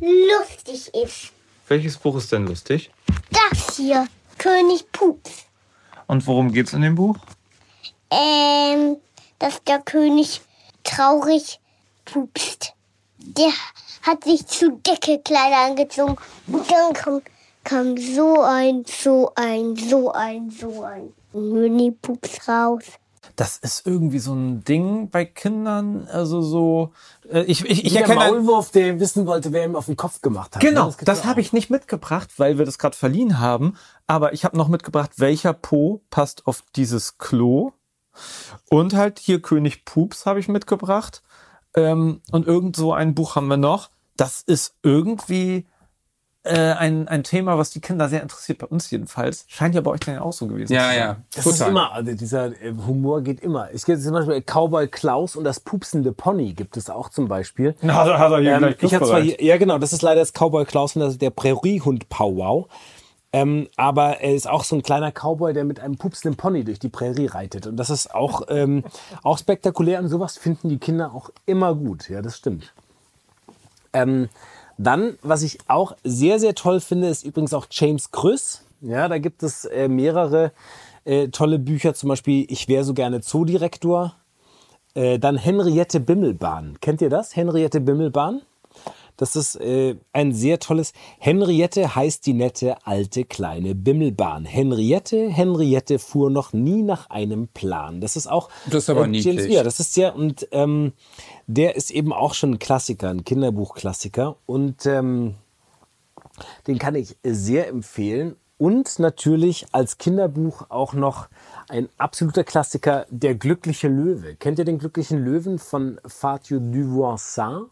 lustig ist.
Welches Buch ist denn lustig?
Das hier, König Pups.
Und worum geht's in dem Buch?
Ähm, dass der König traurig pupst. Der hat sich zu dicke Kleider angezogen und dann kam, kam so ein, so ein, so ein, so ein Mini-Pups raus.
Das ist irgendwie so ein Ding bei Kindern, also so. Äh, ich ich, ich
der
erkenne.
Maulwurf, der wissen wollte, wer ihm auf den Kopf gemacht hat.
Genau,
Ne? gibt's
das
ja
habe ich nicht mitgebracht, weil wir das gerade verliehen haben. Aber ich habe noch mitgebracht, welcher Po passt auf dieses Klo. Und halt hier König Pups habe ich mitgebracht. Ähm, und irgend so ein Buch haben wir noch. Das ist irgendwie äh, ein, ein Thema, was die Kinder sehr interessiert, bei uns jedenfalls. Scheint ja bei euch dann auch so gewesen
Ja,
zu sein.
ja.
Das ist immer, also dieser äh, Humor geht immer. Es gibt zum Beispiel Cowboy Klaus und das pupsende Pony gibt es auch zum Beispiel.
Na, hat er- hat er hier
Ähm,
gleich
ich habe zwar hier, ja genau, das ist leider das Cowboy Klaus und das ist der Präriehund Powwow. Ähm, aber er ist auch so ein kleiner Cowboy, der mit einem pupsenden Pony durch die Prärie reitet. Und das ist auch, ähm, auch spektakulär und sowas finden die Kinder auch immer gut. Ja, das stimmt. Ähm, dann, was ich auch sehr, sehr toll finde, ist übrigens auch James Krüss. Ja, da gibt es äh, mehrere äh, tolle Bücher, zum Beispiel Ich wäre so gerne Zoodirektor. Äh, dann Henriette Bimmelbahn. Kennt ihr das? Henriette Bimmelbahn? Das ist äh, ein sehr tolles. Henriette heißt die nette alte kleine Bimmelbahn. Henriette, Henriette fuhr noch nie nach einem Plan. Das ist auch.
Das ist aber
James,
niedlich.
Ja, das ist ja und ähm, der ist eben auch schon ein Klassiker, ein Kinderbuchklassiker und ähm, den kann ich sehr empfehlen. Und natürlich als Kinderbuch auch noch ein absoluter Klassiker, Der glückliche Löwe. Kennt ihr den glücklichen Löwen von Fatio Duvoisin?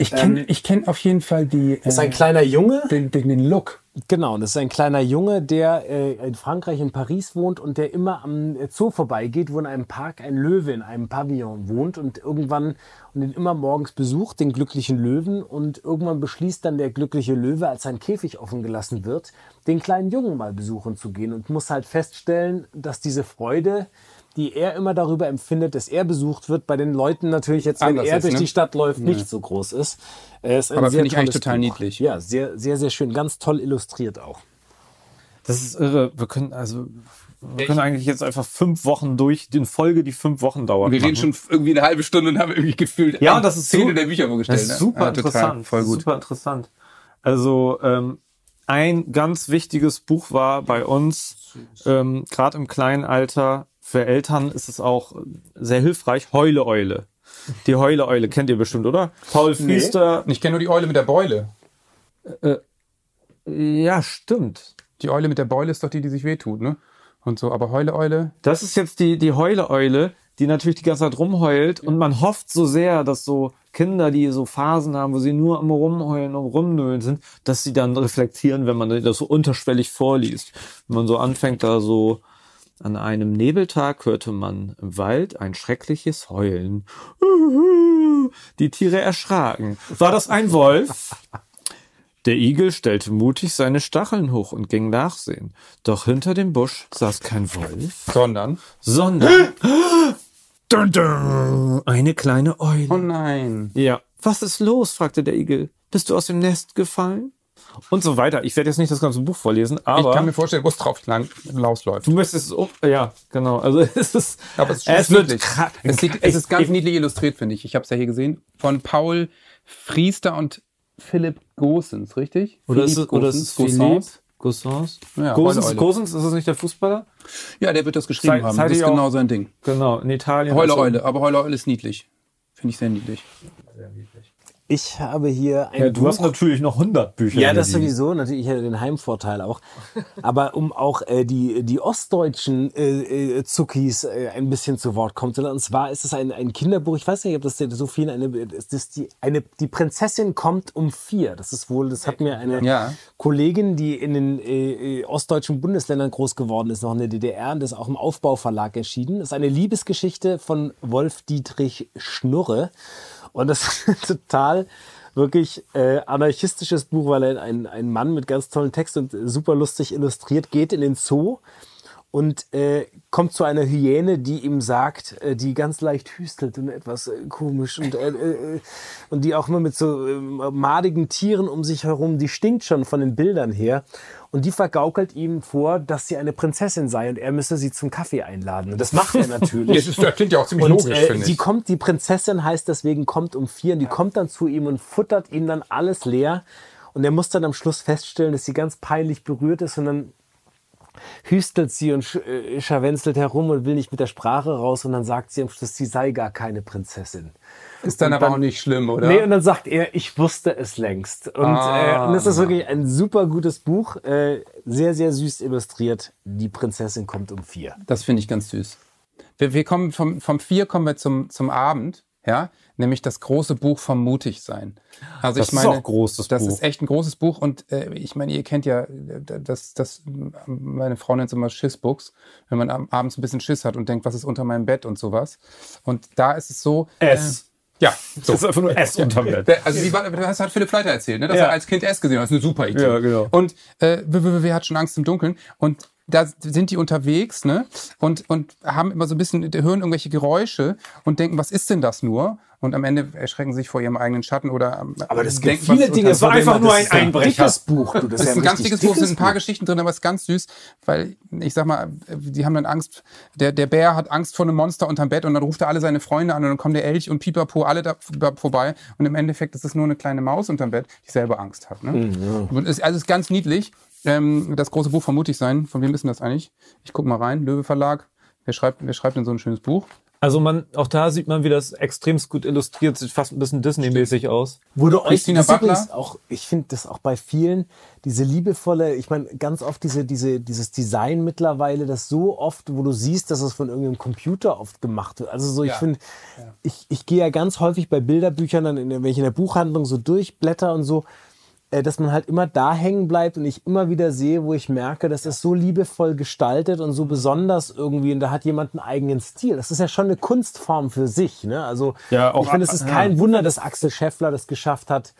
Ich kenne ich kenn auf jeden Fall die,
Das ist ein
äh,
kleiner Junge.
den, den, den Look.
Genau, das ist ein kleiner Junge, der äh, in Frankreich, in Paris wohnt und der immer am Zoo vorbeigeht, wo in einem Park ein Löwe in einem Pavillon wohnt und irgendwann und den immer morgens besucht, den glücklichen Löwen und irgendwann beschließt dann der glückliche Löwe, als sein Käfig offen gelassen wird, den kleinen Jungen mal besuchen zu gehen und muss halt feststellen, dass diese Freude, die er immer darüber empfindet, dass er besucht wird, bei den Leuten natürlich jetzt, wenn
Anders
er
ist,
durch
ne?
die Stadt läuft, nicht so groß ist. Ist
Aber finde ich eigentlich total
Buch.
niedlich.
Ja, sehr, sehr, sehr schön. Ganz toll illustriert auch.
Das ist irre. Wir können also wir können eigentlich jetzt einfach fünf Wochen durch, in Folge, die fünf Wochen dauert.
Wir reden schon irgendwie eine halbe Stunde und haben irgendwie gefühlt
Ja, das ist so-
der Bücher vorgestellt.
Das ist
ne?
super
Ja,
interessant.
Voll gut.
Super interessant. Also ähm, ein ganz wichtiges Buch war bei uns, ähm, gerade im kleinen Alter, für Eltern ist es auch sehr hilfreich, Heule Eule. Die Heule Eule kennt ihr bestimmt, oder? Paul Priester.
Ich kenne nur die Eule mit der Beule.
Ja, stimmt.
Die Eule mit der Beule ist doch die, die sich wehtut, ne? Und so, aber Heule Eule.
Das ist jetzt die, die Heule-Eule, die natürlich die ganze Zeit rumheult und man hofft so sehr, dass so Kinder, die so Phasen haben, wo sie nur am Rumheulen und Rumnölen sind, dass sie dann reflektieren, wenn man das so unterschwellig vorliest. Wenn man so anfängt, da so an einem Nebeltag hörte man im Wald ein schreckliches Heulen. Die Tiere erschraken. War das ein Wolf? Der Igel stellte mutig seine Stacheln hoch und ging nachsehen. Doch hinter dem Busch saß kein Wolf,
Sondern.
sondern eine kleine Eule.
Oh nein.
Ja. Was ist los? fragte der Igel. Bist du aus dem Nest gefallen? Und so weiter. Ich werde jetzt nicht das ganze Buch vorlesen, aber
ich kann mir vorstellen, wo es drauf lang rausläuft.
du möchtest es um, ja, genau. Also es ist,
Aber es ist,
es
niedlich. es, sieht, es ist ganz
ich-
niedlich illustriert, finde ich. Ich habe es ja hier gesehen. Von Paul Friester und Philipp Gosens, richtig?
oder ist
Philipp
oder ist es
Gosens,
Philipp?
Gosens.
Gosens?
Ja,
Gosens. Gosens, ist das nicht der Fußballer?
Ja, der wird das geschrieben
Zeit-
haben.
Zeit
das ist genau sein Ding.
Genau, in Italien.
Heule Eule, aber Heule Eule ist niedlich. Finde ich sehr niedlich.
Ich habe hier ein
Ja, du
Buch.
hast natürlich noch 100 Bücher.
Ja, das
liegen.
sowieso. Natürlich, ich hätte den Heimvorteil auch. Aber um auch äh, die, die ostdeutschen äh, äh, Zuckis äh, ein bisschen zu Wort kommen zu lassen. Und zwar ist es ein, ein Kinderbuch, ich weiß nicht, ob das so viel eine, ist das die, eine, die Prinzessin kommt um vier. Das ist wohl, das hat mir eine
Ja.
Kollegin, die in den äh, äh, ostdeutschen Bundesländern groß geworden ist, noch in der DDR, und das ist auch im Aufbauverlag erschienen. Das ist eine Liebesgeschichte von Wolf Dietrich Schnurre. Und das ist total wirklich äh, anarchistisches Buch, weil ein, ein Mann mit ganz tollen Text und super lustig illustriert geht in den Zoo und äh, kommt zu einer Hyäne, die ihm sagt, äh, die ganz leicht hüstelt und etwas äh, komisch und, äh, äh, und die auch immer mit so äh, madigen Tieren um sich herum, die stinkt schon von den Bildern her. Und die vergaukelt ihm vor, dass sie eine Prinzessin sei und er müsse sie zum Kaffee einladen. Und das macht er natürlich.
Das, ist, das klingt ja auch ziemlich
Und
logisch,
äh,
finde
die
ich.
kommt, die Prinzessin heißt deswegen kommt um vier und die kommt dann zu ihm und futtert ihm dann alles leer. Und er muss dann am Schluss feststellen, dass sie ganz peinlich berührt ist und dann hüstelt sie und äh, scharwenzelt herum und will nicht mit der Sprache raus und dann sagt sie am Schluss, sie sei gar keine Prinzessin.
Ist dann
und
aber
dann-
auch nicht schlimm, oder?
Nee, und dann sagt er, ich wusste es längst. Und,
Ah.
äh, und das ist wirklich ein super gutes Buch, äh, sehr, sehr süß illustriert. Die Prinzessin kommt um vier.
Das finde ich ganz süß. Wir, wir kommen vom, vom vier kommen wir zum, zum Abend, ja, nämlich das große Buch vom Mutigsein. Also
Das
ich
ist
meine,
auch ein großes
das
Buch.
ist echt ein großes Buch und äh, ich meine, ihr kennt ja, äh, das, das, meine Frau nennt es immer Schissbooks, wenn man am- abends ein bisschen Schiss hat und denkt, was ist unter meinem Bett und sowas. Und da ist es so.
S.
Äh, ja, so.
Das ist einfach nur S unterm Bett.
Der- Also wie war, das hat Philipp Fleiter erzählt, ne? dass
Ja.
er als Kind S gesehen hat. Das ist eine super Idee.
Ja, genau.
Und äh, wer hat schon Angst im Dunkeln? Und da sind die unterwegs, ne? Und, und haben immer so ein bisschen, hören irgendwelche Geräusche und denken, was ist denn das nur? Und am Ende erschrecken sie sich vor ihrem eigenen Schatten oder ähm,
Aber das gibt
denken,
viele
was-
Dinge.
Es war einfach
das
nur ein
ist ein
Einbrecher.
dickes Buch. Du,
Das ist
ja
ein ganz
richtig
dickes Buch, es sind ein paar
Buch.
Geschichten drin, aber es ist ganz süß, weil ich sag mal, die haben dann Angst, der, der Bär hat Angst vor einem Monster unterm Bett und dann ruft er alle seine Freunde an und dann kommen der Elch und Pipapo alle da da vorbei und im Endeffekt ist es nur eine kleine Maus unterm Bett, die selber Angst hat. Ne? Und es, also es ist ganz niedlich. Ähm, das große Buch von Mutig sein, von wem ist denn das eigentlich? Ich guck mal rein, Löwe Verlag. Wer schreibt, wer schreibt denn so ein schönes Buch?
Also man, auch da sieht man, wie das extremst gut illustriert sieht, fast ein bisschen Disney-mäßig aus.
Wurde euch
Christina Butler?
auch, ich finde das auch bei vielen, diese liebevolle, ich meine, ganz oft diese, diese, dieses Design mittlerweile, das so oft, wo du siehst, dass es von irgendeinem Computer oft gemacht wird. Also so, ich
Ja.
finde, ich, ich gehe ja ganz häufig bei Bilderbüchern, dann in, wenn ich in der Buchhandlung so durchblätter und so, dass man halt immer da hängen bleibt und ich immer wieder sehe, wo ich merke, das ist so liebevoll gestaltet und so besonders irgendwie und da hat jemand einen eigenen Stil. Das ist ja schon eine Kunstform für sich. Ne? Also
Ja, auch-
ich finde, es ist
ja.
kein Wunder, dass Axel Scheffler das geschafft hat,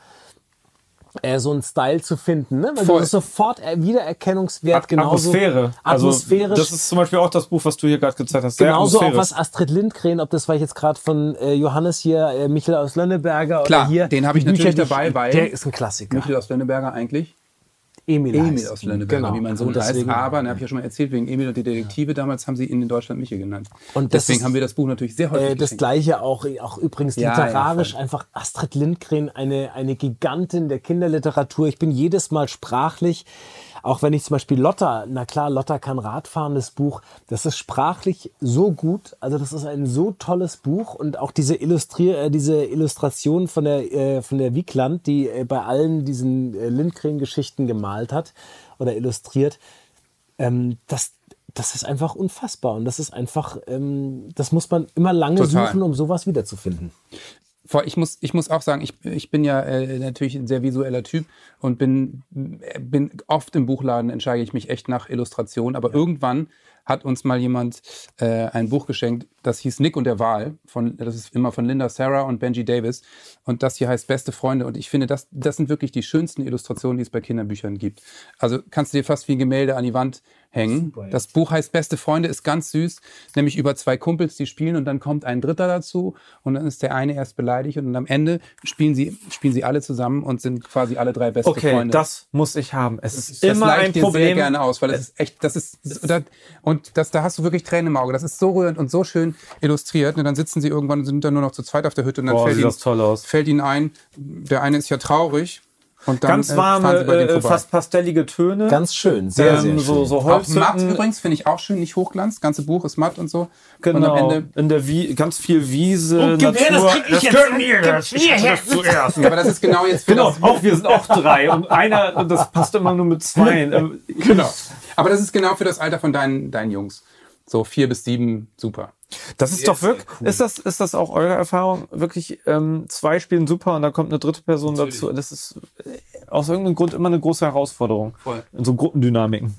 äh, so einen Style zu finden. Ne? Weil
Voll.
du sofort Wiedererkennungswert genauso.
Atmosphäre.
Atmosphärisch.
Also, das ist zum Beispiel auch das Buch, was du hier gerade gezeigt hast.
Genauso auch was Astrid Lindgren, ob das war jetzt gerade von äh, Johannes hier, äh, Michael aus Lönneberger
Klar,
oder hier.
den habe ich natürlich
Bücher,
dabei, weil-
Der ist ein Klassiker.
Michael aus Lönneberger eigentlich.
Emil,
Emil
heißt
aus. Lönneberger,
Genau.
wie mein Sohn heißt.
deswegen-
Aber, da habe ich ja schon mal erzählt, wegen Emil und die Detektive, damals haben sie ihn in Deutschland Michel genannt.
Und
deswegen
ist-
haben wir das Buch natürlich sehr häufig
Äh, das
geschenkt.
gleiche auch, auch übrigens
Ja,
literarisch,
ja,
einfach Astrid Lindgren, eine, eine Gigantin der Kinderliteratur. Ich bin jedes Mal sprachlich, auch wenn ich zum Beispiel Lotta, na klar, Lotta kann Radfahren, das Buch, das ist sprachlich so gut. Also das ist ein so tolles Buch und auch diese, Illustrier, äh, diese Illustration von der, äh, von der Wiegland, die äh, bei allen diesen äh, Lindgren-Geschichten gemalt hat oder illustriert, ähm, das, das ist einfach unfassbar. Und das ist einfach, ähm, das muss man immer lange
Total.
suchen, um sowas wiederzufinden.
Ich muss, ich muss auch sagen, ich, ich bin ja äh, natürlich ein sehr visueller Typ und bin, äh, bin oft im Buchladen, entscheide ich mich echt nach Illustration. Aber irgendwann hat uns mal jemand äh, ein Buch geschenkt, das hieß Nick und der Wal. Von, das ist immer von Linda Sarah und Benji Davis. Und das hier heißt Beste Freunde. Und ich finde, das, das sind wirklich die schönsten Illustrationen, die es bei Kinderbüchern gibt. Also kannst du dir fast wie ein Gemälde an die Wand hängen. Das Buch heißt Beste Freunde, ist ganz süß, nämlich über zwei Kumpels, die spielen und dann kommt ein Dritter dazu und dann ist der eine erst beleidigt und am Ende spielen sie, spielen sie alle zusammen und sind quasi alle drei beste
Okay,
Freunde.
das muss ich haben. Es ist
das
immer
leih ich
ein
dir sehr
Problem.
gerne aus, weil das ist echt, das ist, das, und das, da hast du wirklich Tränen im Auge. Das ist so rührend und so schön illustriert. Und dann sitzen sie irgendwann und sind dann nur noch zu zweit auf der Hütte und dann
Boah,
fällt,
sieht
ihnen,
das toll aus.
fällt ihnen ein, der eine ist ja traurig. Und dann,
Ganz
äh,
warme, äh, fast pastellige Töne.
Ganz schön, sehr,
ähm,
sehr schön.
so, so
Auch matt übrigens, finde ich auch schön, nicht Hochglanz. Das ganze Buch ist matt und so.
Genau.
Und am Ende,
in der Wie ganz viel Wiese,
Gewehr, das
Natur.
krieg ich jetzt.
gehört mir jetzt. Ich hatte das zuerst.
aber das ist genau jetzt für
Genau,
das,
auch wir sind auch drei und einer, und das passt immer nur mit zwei.
Genau. Aber das ist genau für das Alter von deinen, deinen Jungs. So vier bis sieben, super.
Das ist doch wirklich, ist das, ist das auch eure Erfahrung? Wirklich, ähm, zwei spielen super und da kommt eine dritte Person dazu. Das ist äh, aus irgendeinem Grund immer eine große Herausforderung.
Voll.
In so Gruppendynamiken.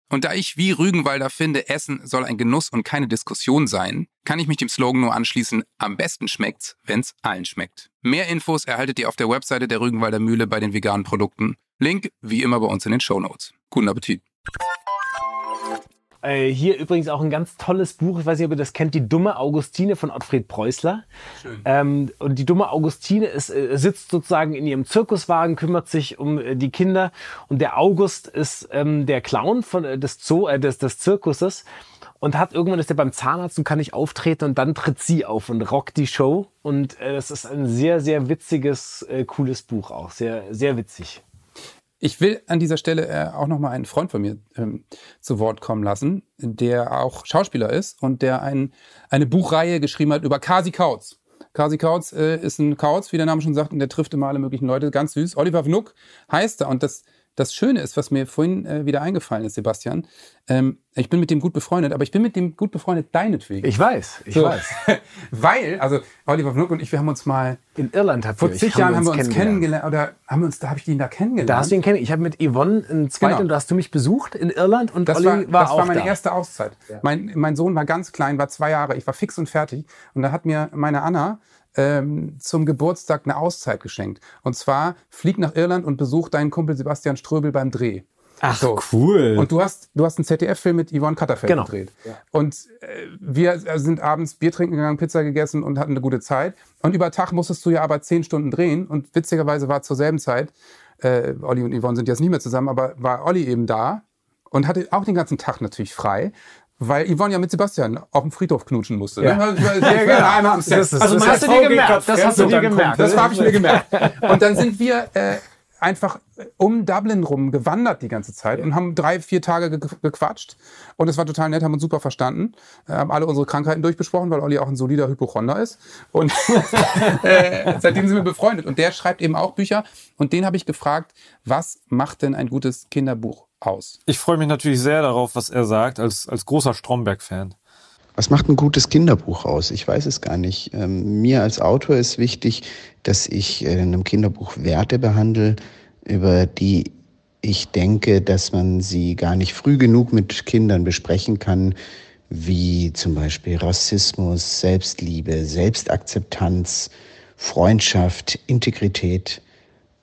Und da ich wie Rügenwalder finde, Essen soll ein Genuss und keine Diskussion sein, kann ich mich dem Slogan nur anschließen, am besten schmeckt's, wenn's allen schmeckt. Mehr Infos erhaltet ihr auf der Webseite der Rügenwalder Mühle bei den veganen Produkten. Link wie immer bei uns in den Shownotes. Guten Appetit.
Äh, hier übrigens auch ein ganz tolles Buch, ich weiß nicht, ob ihr das kennt, Die dumme Augustine von Ottfried Preußler. Ähm, und die dumme Augustine ist, äh, sitzt sozusagen in ihrem Zirkuswagen, kümmert sich um äh, die Kinder. Und der August ist ähm, der Clown von, äh, des, Zoo, äh, des, des Zirkuses. Und hat irgendwann ist er beim Zahnarzt und kann nicht auftreten und dann tritt sie auf und rockt die Show. Und äh, das ist ein sehr, sehr witziges, äh, cooles Buch auch. Sehr, sehr witzig.
Ich will an dieser Stelle äh, auch noch mal einen Freund von mir ähm, zu Wort kommen lassen, der auch Schauspieler ist und der ein, eine Buchreihe geschrieben hat über Kasi Kautz. Kasi Kautz äh, ist ein Kautz, wie der Name schon sagt, und der trifft immer alle möglichen Leute. Ganz süß. Oliver Vnuck heißt er. Und das, das Schöne ist, was mir vorhin äh, wieder eingefallen ist, Sebastian. Ähm, ich bin mit dem gut befreundet, aber ich bin mit dem gut befreundet deinetwegen.
Ich weiß, ich
So.
weiß.
Weil, also Oliver Vnuck und ich, wir haben uns mal
In Irland habt
vor zig Jahren haben wir uns kennengelernt. Oder haben wir uns, da habe ich ihn da kennengelernt.
Da hast du ihn kennengelernt. Ich habe mit Yvonne ein zweites,
Genau.
und da hast du mich besucht in Irland und
Das
Olli
war,
war,
das
auch
war meine
da.
erste Auszeit. Mein, mein Sohn war ganz klein, war zwei Jahre. Ich war fix und fertig. Und da hat mir meine Anna ähm, zum Geburtstag eine Auszeit geschenkt. Und zwar flieg nach Irland und besuch deinen Kumpel Sebastian Ströbel beim Dreh.
Ach,
So.
cool.
Und du hast, du hast einen ZDF-Film mit Yvonne Katterfeld
Genau.
gedreht. Und äh, wir sind abends Bier trinken gegangen, Pizza gegessen und hatten eine gute Zeit. Und über Tag musstest du ja aber zehn Stunden drehen. Und witzigerweise war zur selben Zeit, äh, Olli und Yvonne sind jetzt nicht mehr zusammen, aber war Olli eben da und hatte auch den ganzen Tag natürlich frei. Weil Yvonne ja mit Sebastian auf dem Friedhof knutschen musste.
Ja.
Ne? War- ich war
genau.
einmal am Set.
Das ist-
also
das
meine
hast du dir gemerkt. Das hast du dir gemerkt.
Das habe ich mir gemerkt. Und dann sind wir äh, einfach um Dublin rum gewandert die ganze Zeit und haben drei, vier Tage ge gequatscht. Und es war total nett, haben uns super verstanden. Äh, haben alle unsere Krankheiten durchbesprochen, weil Olli auch ein solider Hypochonder ist. Und äh, seitdem sind wir befreundet. Und der schreibt eben auch Bücher. Und den habe ich gefragt, was macht denn ein gutes Kinderbuch aus?
ich freue mich natürlich sehr darauf, was er sagt, als, als großer Stromberg-Fan.
Was macht ein gutes Kinderbuch aus? Ich weiß es gar nicht. Ähm, mir als Autor ist wichtig, dass ich äh, in einem Kinderbuch Werte behandle, über die ich denke, dass man sie gar nicht früh genug mit Kindern besprechen kann, wie zum Beispiel Rassismus, Selbstliebe, Selbstakzeptanz, Freundschaft, Integrität.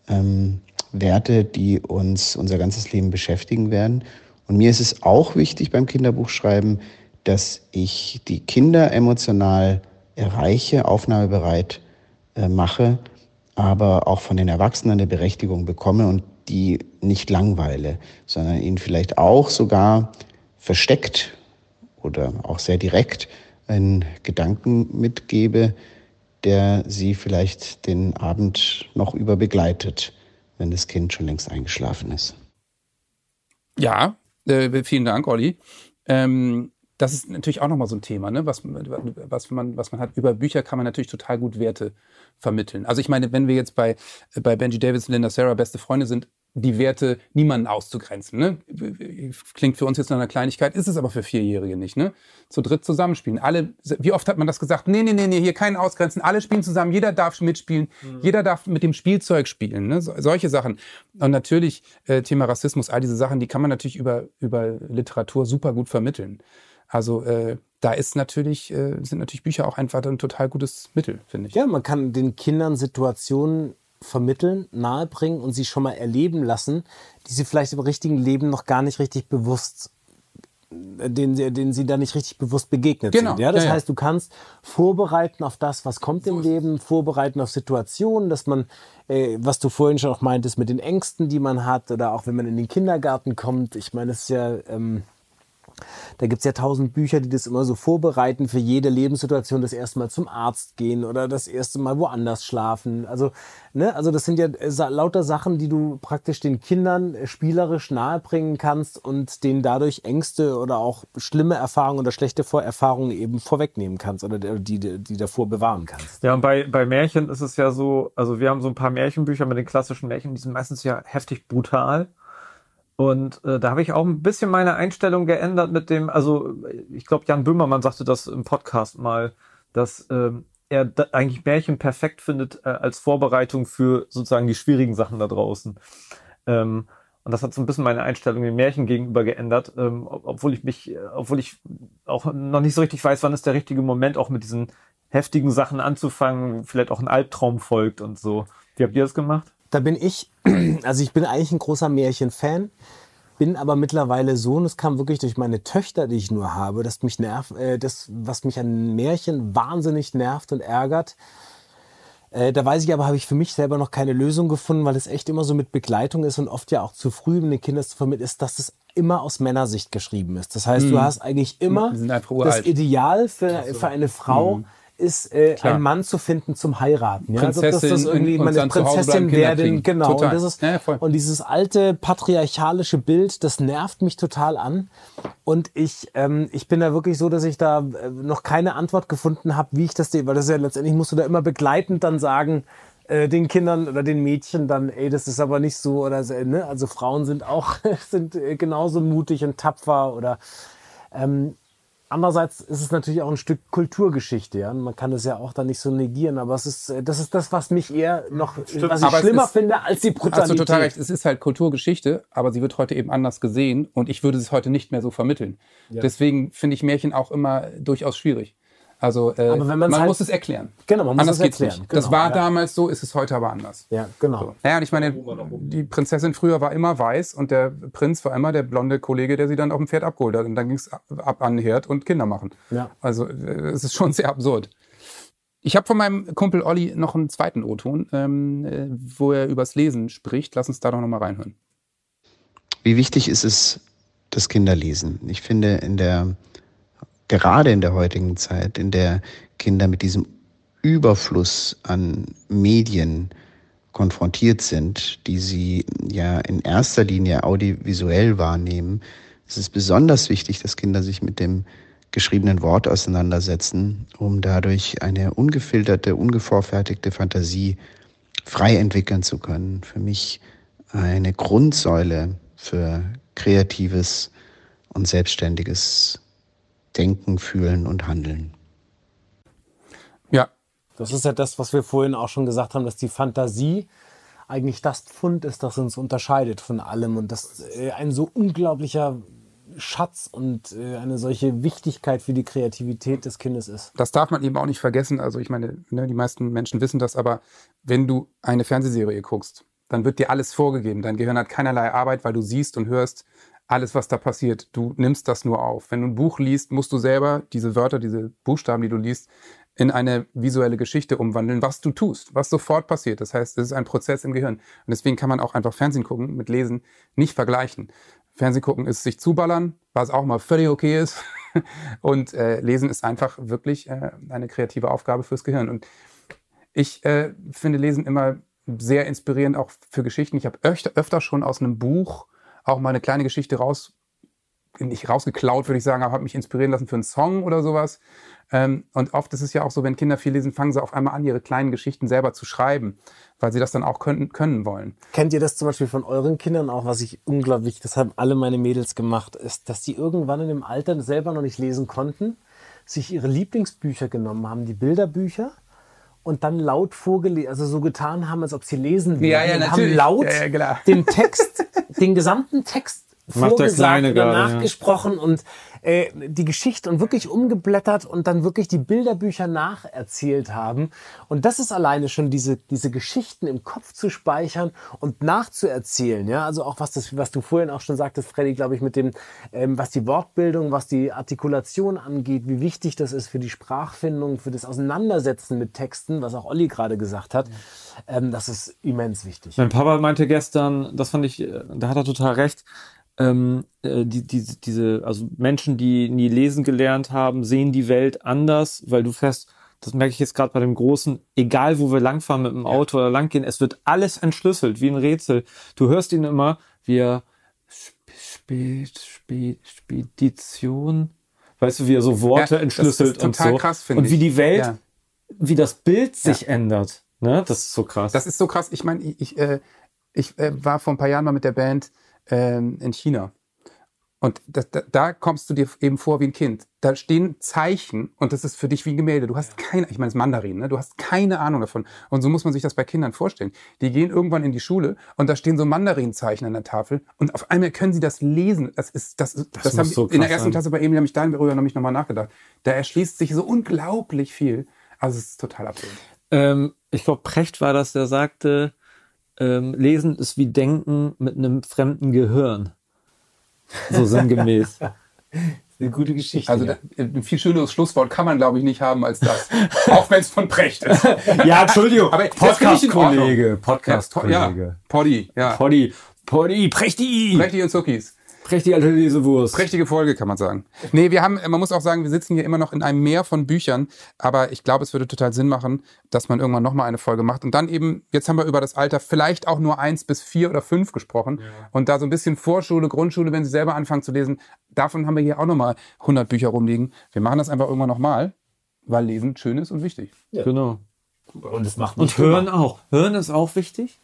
Ähm, Werte, die uns unser ganzes Leben beschäftigen werden. Und mir ist es auch wichtig beim Kinderbuchschreiben, dass ich die Kinder emotional erreiche, aufnahmebereit äh, mache, aber auch von den Erwachsenen eine Berechtigung bekomme und die nicht langweile, sondern ihnen vielleicht auch sogar versteckt oder auch sehr direkt einen Gedanken mitgebe, der sie vielleicht den Abend noch über begleitet, wenn das Kind schon längst eingeschlafen ist.
Ja, äh, vielen Dank, Olli. Ähm, das ist natürlich auch nochmal so ein Thema, ne? was, was, man, was man hat. Über Bücher kann man natürlich total gut Werte vermitteln. Also ich meine, wenn wir jetzt bei, bei Benji Davis und Linda Sarah beste Freunde sind, die Werte niemanden auszugrenzen. Ne? Klingt für uns jetzt nach einer Kleinigkeit, ist es aber für Vierjährige nicht. Ne? Zu dritt zusammenspielen. Alle, wie oft hat man das gesagt? Nee, nee, nee, nee, hier keinen ausgrenzen. Alle spielen zusammen, jeder darf mitspielen, jeder darf mit dem Spielzeug spielen. Ne? So, solche Sachen. Und natürlich äh, Thema Rassismus, all diese Sachen, die kann man natürlich über, über Literatur super gut vermitteln. Also äh, da ist natürlich, äh, sind natürlich Bücher auch einfach ein total gutes Mittel, finde ich.
Ja, man kann den Kindern Situationen vermitteln, nahebringen und sie schon mal erleben lassen, die sie vielleicht im richtigen Leben noch gar nicht richtig bewusst denen, sie- denen sie da nicht richtig bewusst begegnet
Genau,
sind. Ja, das
ja, ja.
heißt, du kannst vorbereiten auf das, was kommt im Leben, vorbereiten auf Situationen, dass man, äh, was du vorhin schon auch meintest, mit den Ängsten, die man hat, oder auch wenn man in den Kindergarten kommt. Ich meine, es ist ja, ähm, da gibt's ja tausend Bücher, die das immer so vorbereiten für jede Lebenssituation, das erste Mal zum Arzt gehen oder das erste Mal woanders schlafen. Also, ne, also das sind ja äh, lauter Sachen, die du praktisch den Kindern äh, spielerisch nahebringen kannst und denen dadurch Ängste oder auch schlimme Erfahrungen oder schlechte Vorerfahrungen eben vorwegnehmen kannst oder die, die, die davor bewahren kannst.
Ja, und bei, bei Märchen ist es ja so, also wir haben so ein paar Märchenbücher mit den klassischen Märchen, die sind meistens ja heftig brutal. Und äh, da habe ich auch ein bisschen meine Einstellung geändert mit dem, also ich glaube, Jan Böhmermann sagte das im Podcast mal, dass ähm, er da eigentlich Märchen perfekt findet äh, als Vorbereitung für sozusagen die schwierigen Sachen da draußen. Ähm, und das hat so ein bisschen meine Einstellung den Märchen gegenüber geändert, ähm, ob- obwohl ich mich, äh, obwohl ich auch noch nicht so richtig weiß, wann ist der richtige Moment, auch mit diesen heftigen Sachen anzufangen, vielleicht auch ein Albtraum folgt und so. Wie habt ihr das gemacht?
Da bin ich, also ich bin eigentlich ein großer Märchenfan, bin aber mittlerweile so, und es kam wirklich durch meine Töchter, die ich nur habe, dass mich nervt, äh, das, was mich an Märchen wahnsinnig nervt und ärgert. Äh, da weiß ich aber, habe ich für mich selber noch keine Lösung gefunden, weil es echt immer so mit Begleitung ist und oft ja auch zu früh, wenn den Kindern zu vermitteln ist, dass es immer aus Männersicht geschrieben ist. Das heißt, du hast eigentlich immer das. Ideal für, für eine Frau ist, äh,
Klar.
einen Mann zu finden zum Heiraten. Ja? Also, dass das
Prinzessin
irgendwie meine Prinzessin werden. Genau.
Total.
Und, das ist,
Ja,
und dieses alte patriarchalische Bild, das nervt mich total an. Und ich, ähm, ich bin da wirklich so, dass ich da äh, noch keine Antwort gefunden habe, wie ich das sehe. Weil das ist ja letztendlich musst du da immer begleitend dann sagen, äh, den Kindern oder den Mädchen dann, ey, das ist aber nicht so oder so, ne? Also Frauen sind auch sind äh, genauso mutig und tapfer oder ähm, andererseits ist es natürlich auch ein Stück Kulturgeschichte, ja. Man kann das ja auch dann nicht so negieren, aber es ist, äh, das ist das, was mich eher noch, was ich
es
schlimmer
ist-
finde als die
Hast du
Brutalität.
total recht. Es ist halt Kulturgeschichte, aber sie wird heute eben anders gesehen und ich würde es heute nicht mehr so vermitteln. Deswegen finde ich Märchen auch immer durchaus schwierig. Also äh,
Aber wenn man's
man
halt-
muss es erklären.
Genau, man muss
anders
es erklären.
nicht. Das
Genau,
war
ja.
damals so, ist es heute aber anders.
Ja, genau.
Naja, und ich meine, die Prinzessin früher war immer weiß und der Prinz war immer der blonde Kollege, der sie dann auf dem Pferd abgeholt hat. Und dann ging es ab, ab an den Herd und Kinder machen.
Ja.
Also äh, es ist schon sehr absurd. Ich habe von meinem Kumpel Olli noch einen zweiten O-Ton, ähm, äh, wo er übers Lesen spricht. Lass uns da doch nochmal reinhören.
Wie wichtig ist es, das Kinderlesen? Ich finde, in der, gerade in der heutigen Zeit, in der Kinder mit diesem Überfluss an Medien konfrontiert sind, die sie ja in erster Linie audiovisuell wahrnehmen, ist es besonders wichtig, dass Kinder sich mit dem geschriebenen Wort auseinandersetzen, um dadurch eine ungefilterte, ungevorfertigte Fantasie frei entwickeln zu können. Für mich eine Grundsäule für kreatives und selbstständiges Denken, Fühlen und Handeln.
Ja,
Das ist ja das, was wir vorhin auch schon gesagt haben, dass die Fantasie eigentlich das Pfund ist, das uns unterscheidet von allem und das äh, ein so unglaublicher Schatz und äh, eine solche Wichtigkeit für die Kreativität des Kindes ist.
das darf man eben auch nicht vergessen. Also ich meine, ne, die meisten Menschen wissen das, aber wenn du eine Fernsehserie guckst, dann wird dir alles vorgegeben. Dein Gehirn hat keinerlei Arbeit, weil du siehst und hörst alles, was da passiert. Du nimmst das nur auf. Wenn du ein Buch liest, musst du selber diese Wörter, diese Buchstaben, die du liest, in eine visuelle Geschichte umwandeln, was du tust, was sofort passiert. Das heißt, es ist ein Prozess im Gehirn. Und deswegen kann man auch einfach Fernsehen gucken mit Lesen nicht vergleichen. Fernsehen gucken ist sich zuballern, was auch mal völlig okay ist. Und äh, Lesen ist einfach wirklich äh, eine kreative Aufgabe fürs Gehirn. Und ich äh, finde Lesen immer sehr inspirierend, auch für Geschichten. Ich habe öfter, öfter schon aus einem Buch auch mal eine kleine Geschichte raus, nicht rausgeklaut, würde ich sagen, aber habe mich inspirieren lassen für einen Song oder sowas. Ähm, und oft ist es ja auch so, wenn Kinder viel lesen, fangen sie auf einmal an, ihre kleinen Geschichten selber zu schreiben, weil sie das dann auch können, können wollen.
Kennt ihr das zum Beispiel von euren Kindern auch, was ich unglaublich, das haben alle meine Mädels gemacht, ist, dass die irgendwann in dem Alter selber noch nicht lesen konnten, sich ihre Lieblingsbücher genommen haben, die Bilderbücher, und dann laut vorgelesen, also so getan haben, als ob sie lesen würden.
Ja, ja, natürlich.
haben laut
Ja, ja,
den Text, den gesamten Text vorgesagt
Kleine
oder
gerade, ja.
nachgesprochen und äh, die Geschichte und wirklich umgeblättert und dann wirklich die Bilderbücher nacherzählt haben. Und das ist alleine schon diese, diese Geschichten im Kopf zu speichern und nachzuerzählen. Ja, also auch was das, was du vorhin auch schon sagtest, Freddy, glaube ich, mit dem, ähm, was die Wortbildung, was die Artikulation angeht, wie wichtig das ist für die Sprachfindung, für das Auseinandersetzen mit Texten, was auch Olli gerade gesagt hat. Ähm, das ist immens wichtig.
Mein Papa meinte gestern, das fand ich, äh, da hat er total recht, ähm, äh, die, diese, diese, also Menschen, die nie lesen gelernt haben, sehen die Welt anders, weil du fährst, das merke ich jetzt gerade bei dem Großen, egal wo wir langfahren mit dem Auto oder langgehen, es wird alles entschlüsselt, wie ein Rätsel. Du hörst ihn immer, wie er Sp Sp Sp Spedition, weißt du, wie er so Worte
Ja,
entschlüsselt und so.
krass, finde
und wie die Welt,
Ja.
wie das Bild sich ändert. Ne? Das ist so krass.
Das ist so krass. Ich meine, ich, ich, äh, ich äh, war vor ein paar Jahren mal mit der Band ähm, in China. Und das, da, da kommst du dir eben vor wie ein Kind. Da stehen Zeichen und das ist für dich wie ein Gemälde. Du hast keine, ich meine, es ist Mandarin, ne? du hast keine Ahnung davon. Und so muss man sich das bei Kindern vorstellen. Die gehen irgendwann in die Schule und da stehen so Mandarinzeichen an der Tafel und auf einmal können sie das lesen. Das ist, das, das,
muss
haben
so
in der ersten
sein.
Klasse bei Emil habe ich darüber noch nicht nochmal nachgedacht. Da erschließt sich so unglaublich viel. Also es ist total absurd.
Ähm, ich glaube, Precht war das, der sagte, ähm, Lesen ist wie Denken mit einem fremden Gehirn. So sinngemäß.
Eine gute Geschichte.
Also ein viel schöneres Schlusswort kann man, glaube ich, nicht haben als das. Auch wenn es von Precht ist.
ja, Entschuldigung. Podcast-Kollege.
Ja,
Podcast-Kollege.
ja, Poddy, ja.
Poddy. Poddy. Prechti.
Prechti und Zuckis.
Prächtige alte Lesewurst.
Prächtige Folge, kann man sagen. Nee, wir haben, man muss auch sagen, wir sitzen hier immer noch in einem Meer von Büchern, aber ich glaube, es würde total Sinn machen, dass man irgendwann nochmal eine Folge macht. Und dann eben, jetzt haben wir über das Alter vielleicht auch nur eins bis vier oder fünf gesprochen. Und da so ein bisschen Vorschule, Grundschule, wenn sie selber anfangen zu lesen, davon haben wir hier auch nochmal 100 Bücher rumliegen. Wir machen das einfach irgendwann nochmal, weil Lesen schön ist und wichtig.
Genau.
Und es macht
Und
nicht
hören
immer.
auch. Hören ist auch wichtig.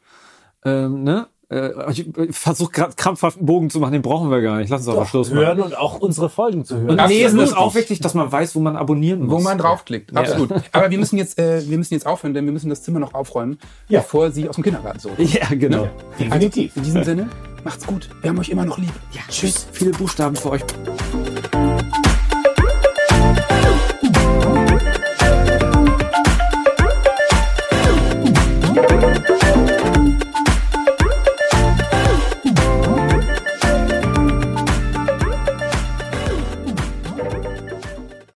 Ähm, ne? Äh, ich äh, versuche gerade krampfhaft einen Bogen zu machen, den brauchen wir gar nicht. Lass uns
Doch,
aber Schluss machen.
hören und auch unsere Folgen zu hören.
Und
Absolut.
lesen ist auch wichtig, dass man weiß, wo man abonnieren muss.
Wo man draufklickt. Ja. Absolut. Aber wir müssen jetzt, äh, wir müssen jetzt aufhören, denn wir müssen das Zimmer noch aufräumen,
ja.
bevor sie aus dem Kindergarten so.
Ja, genau. Ja.
Definitiv.
Also, in diesem Sinne, macht's gut. Wir haben euch immer noch lieb.
Ja, tschüss. Viele Buchstaben für euch.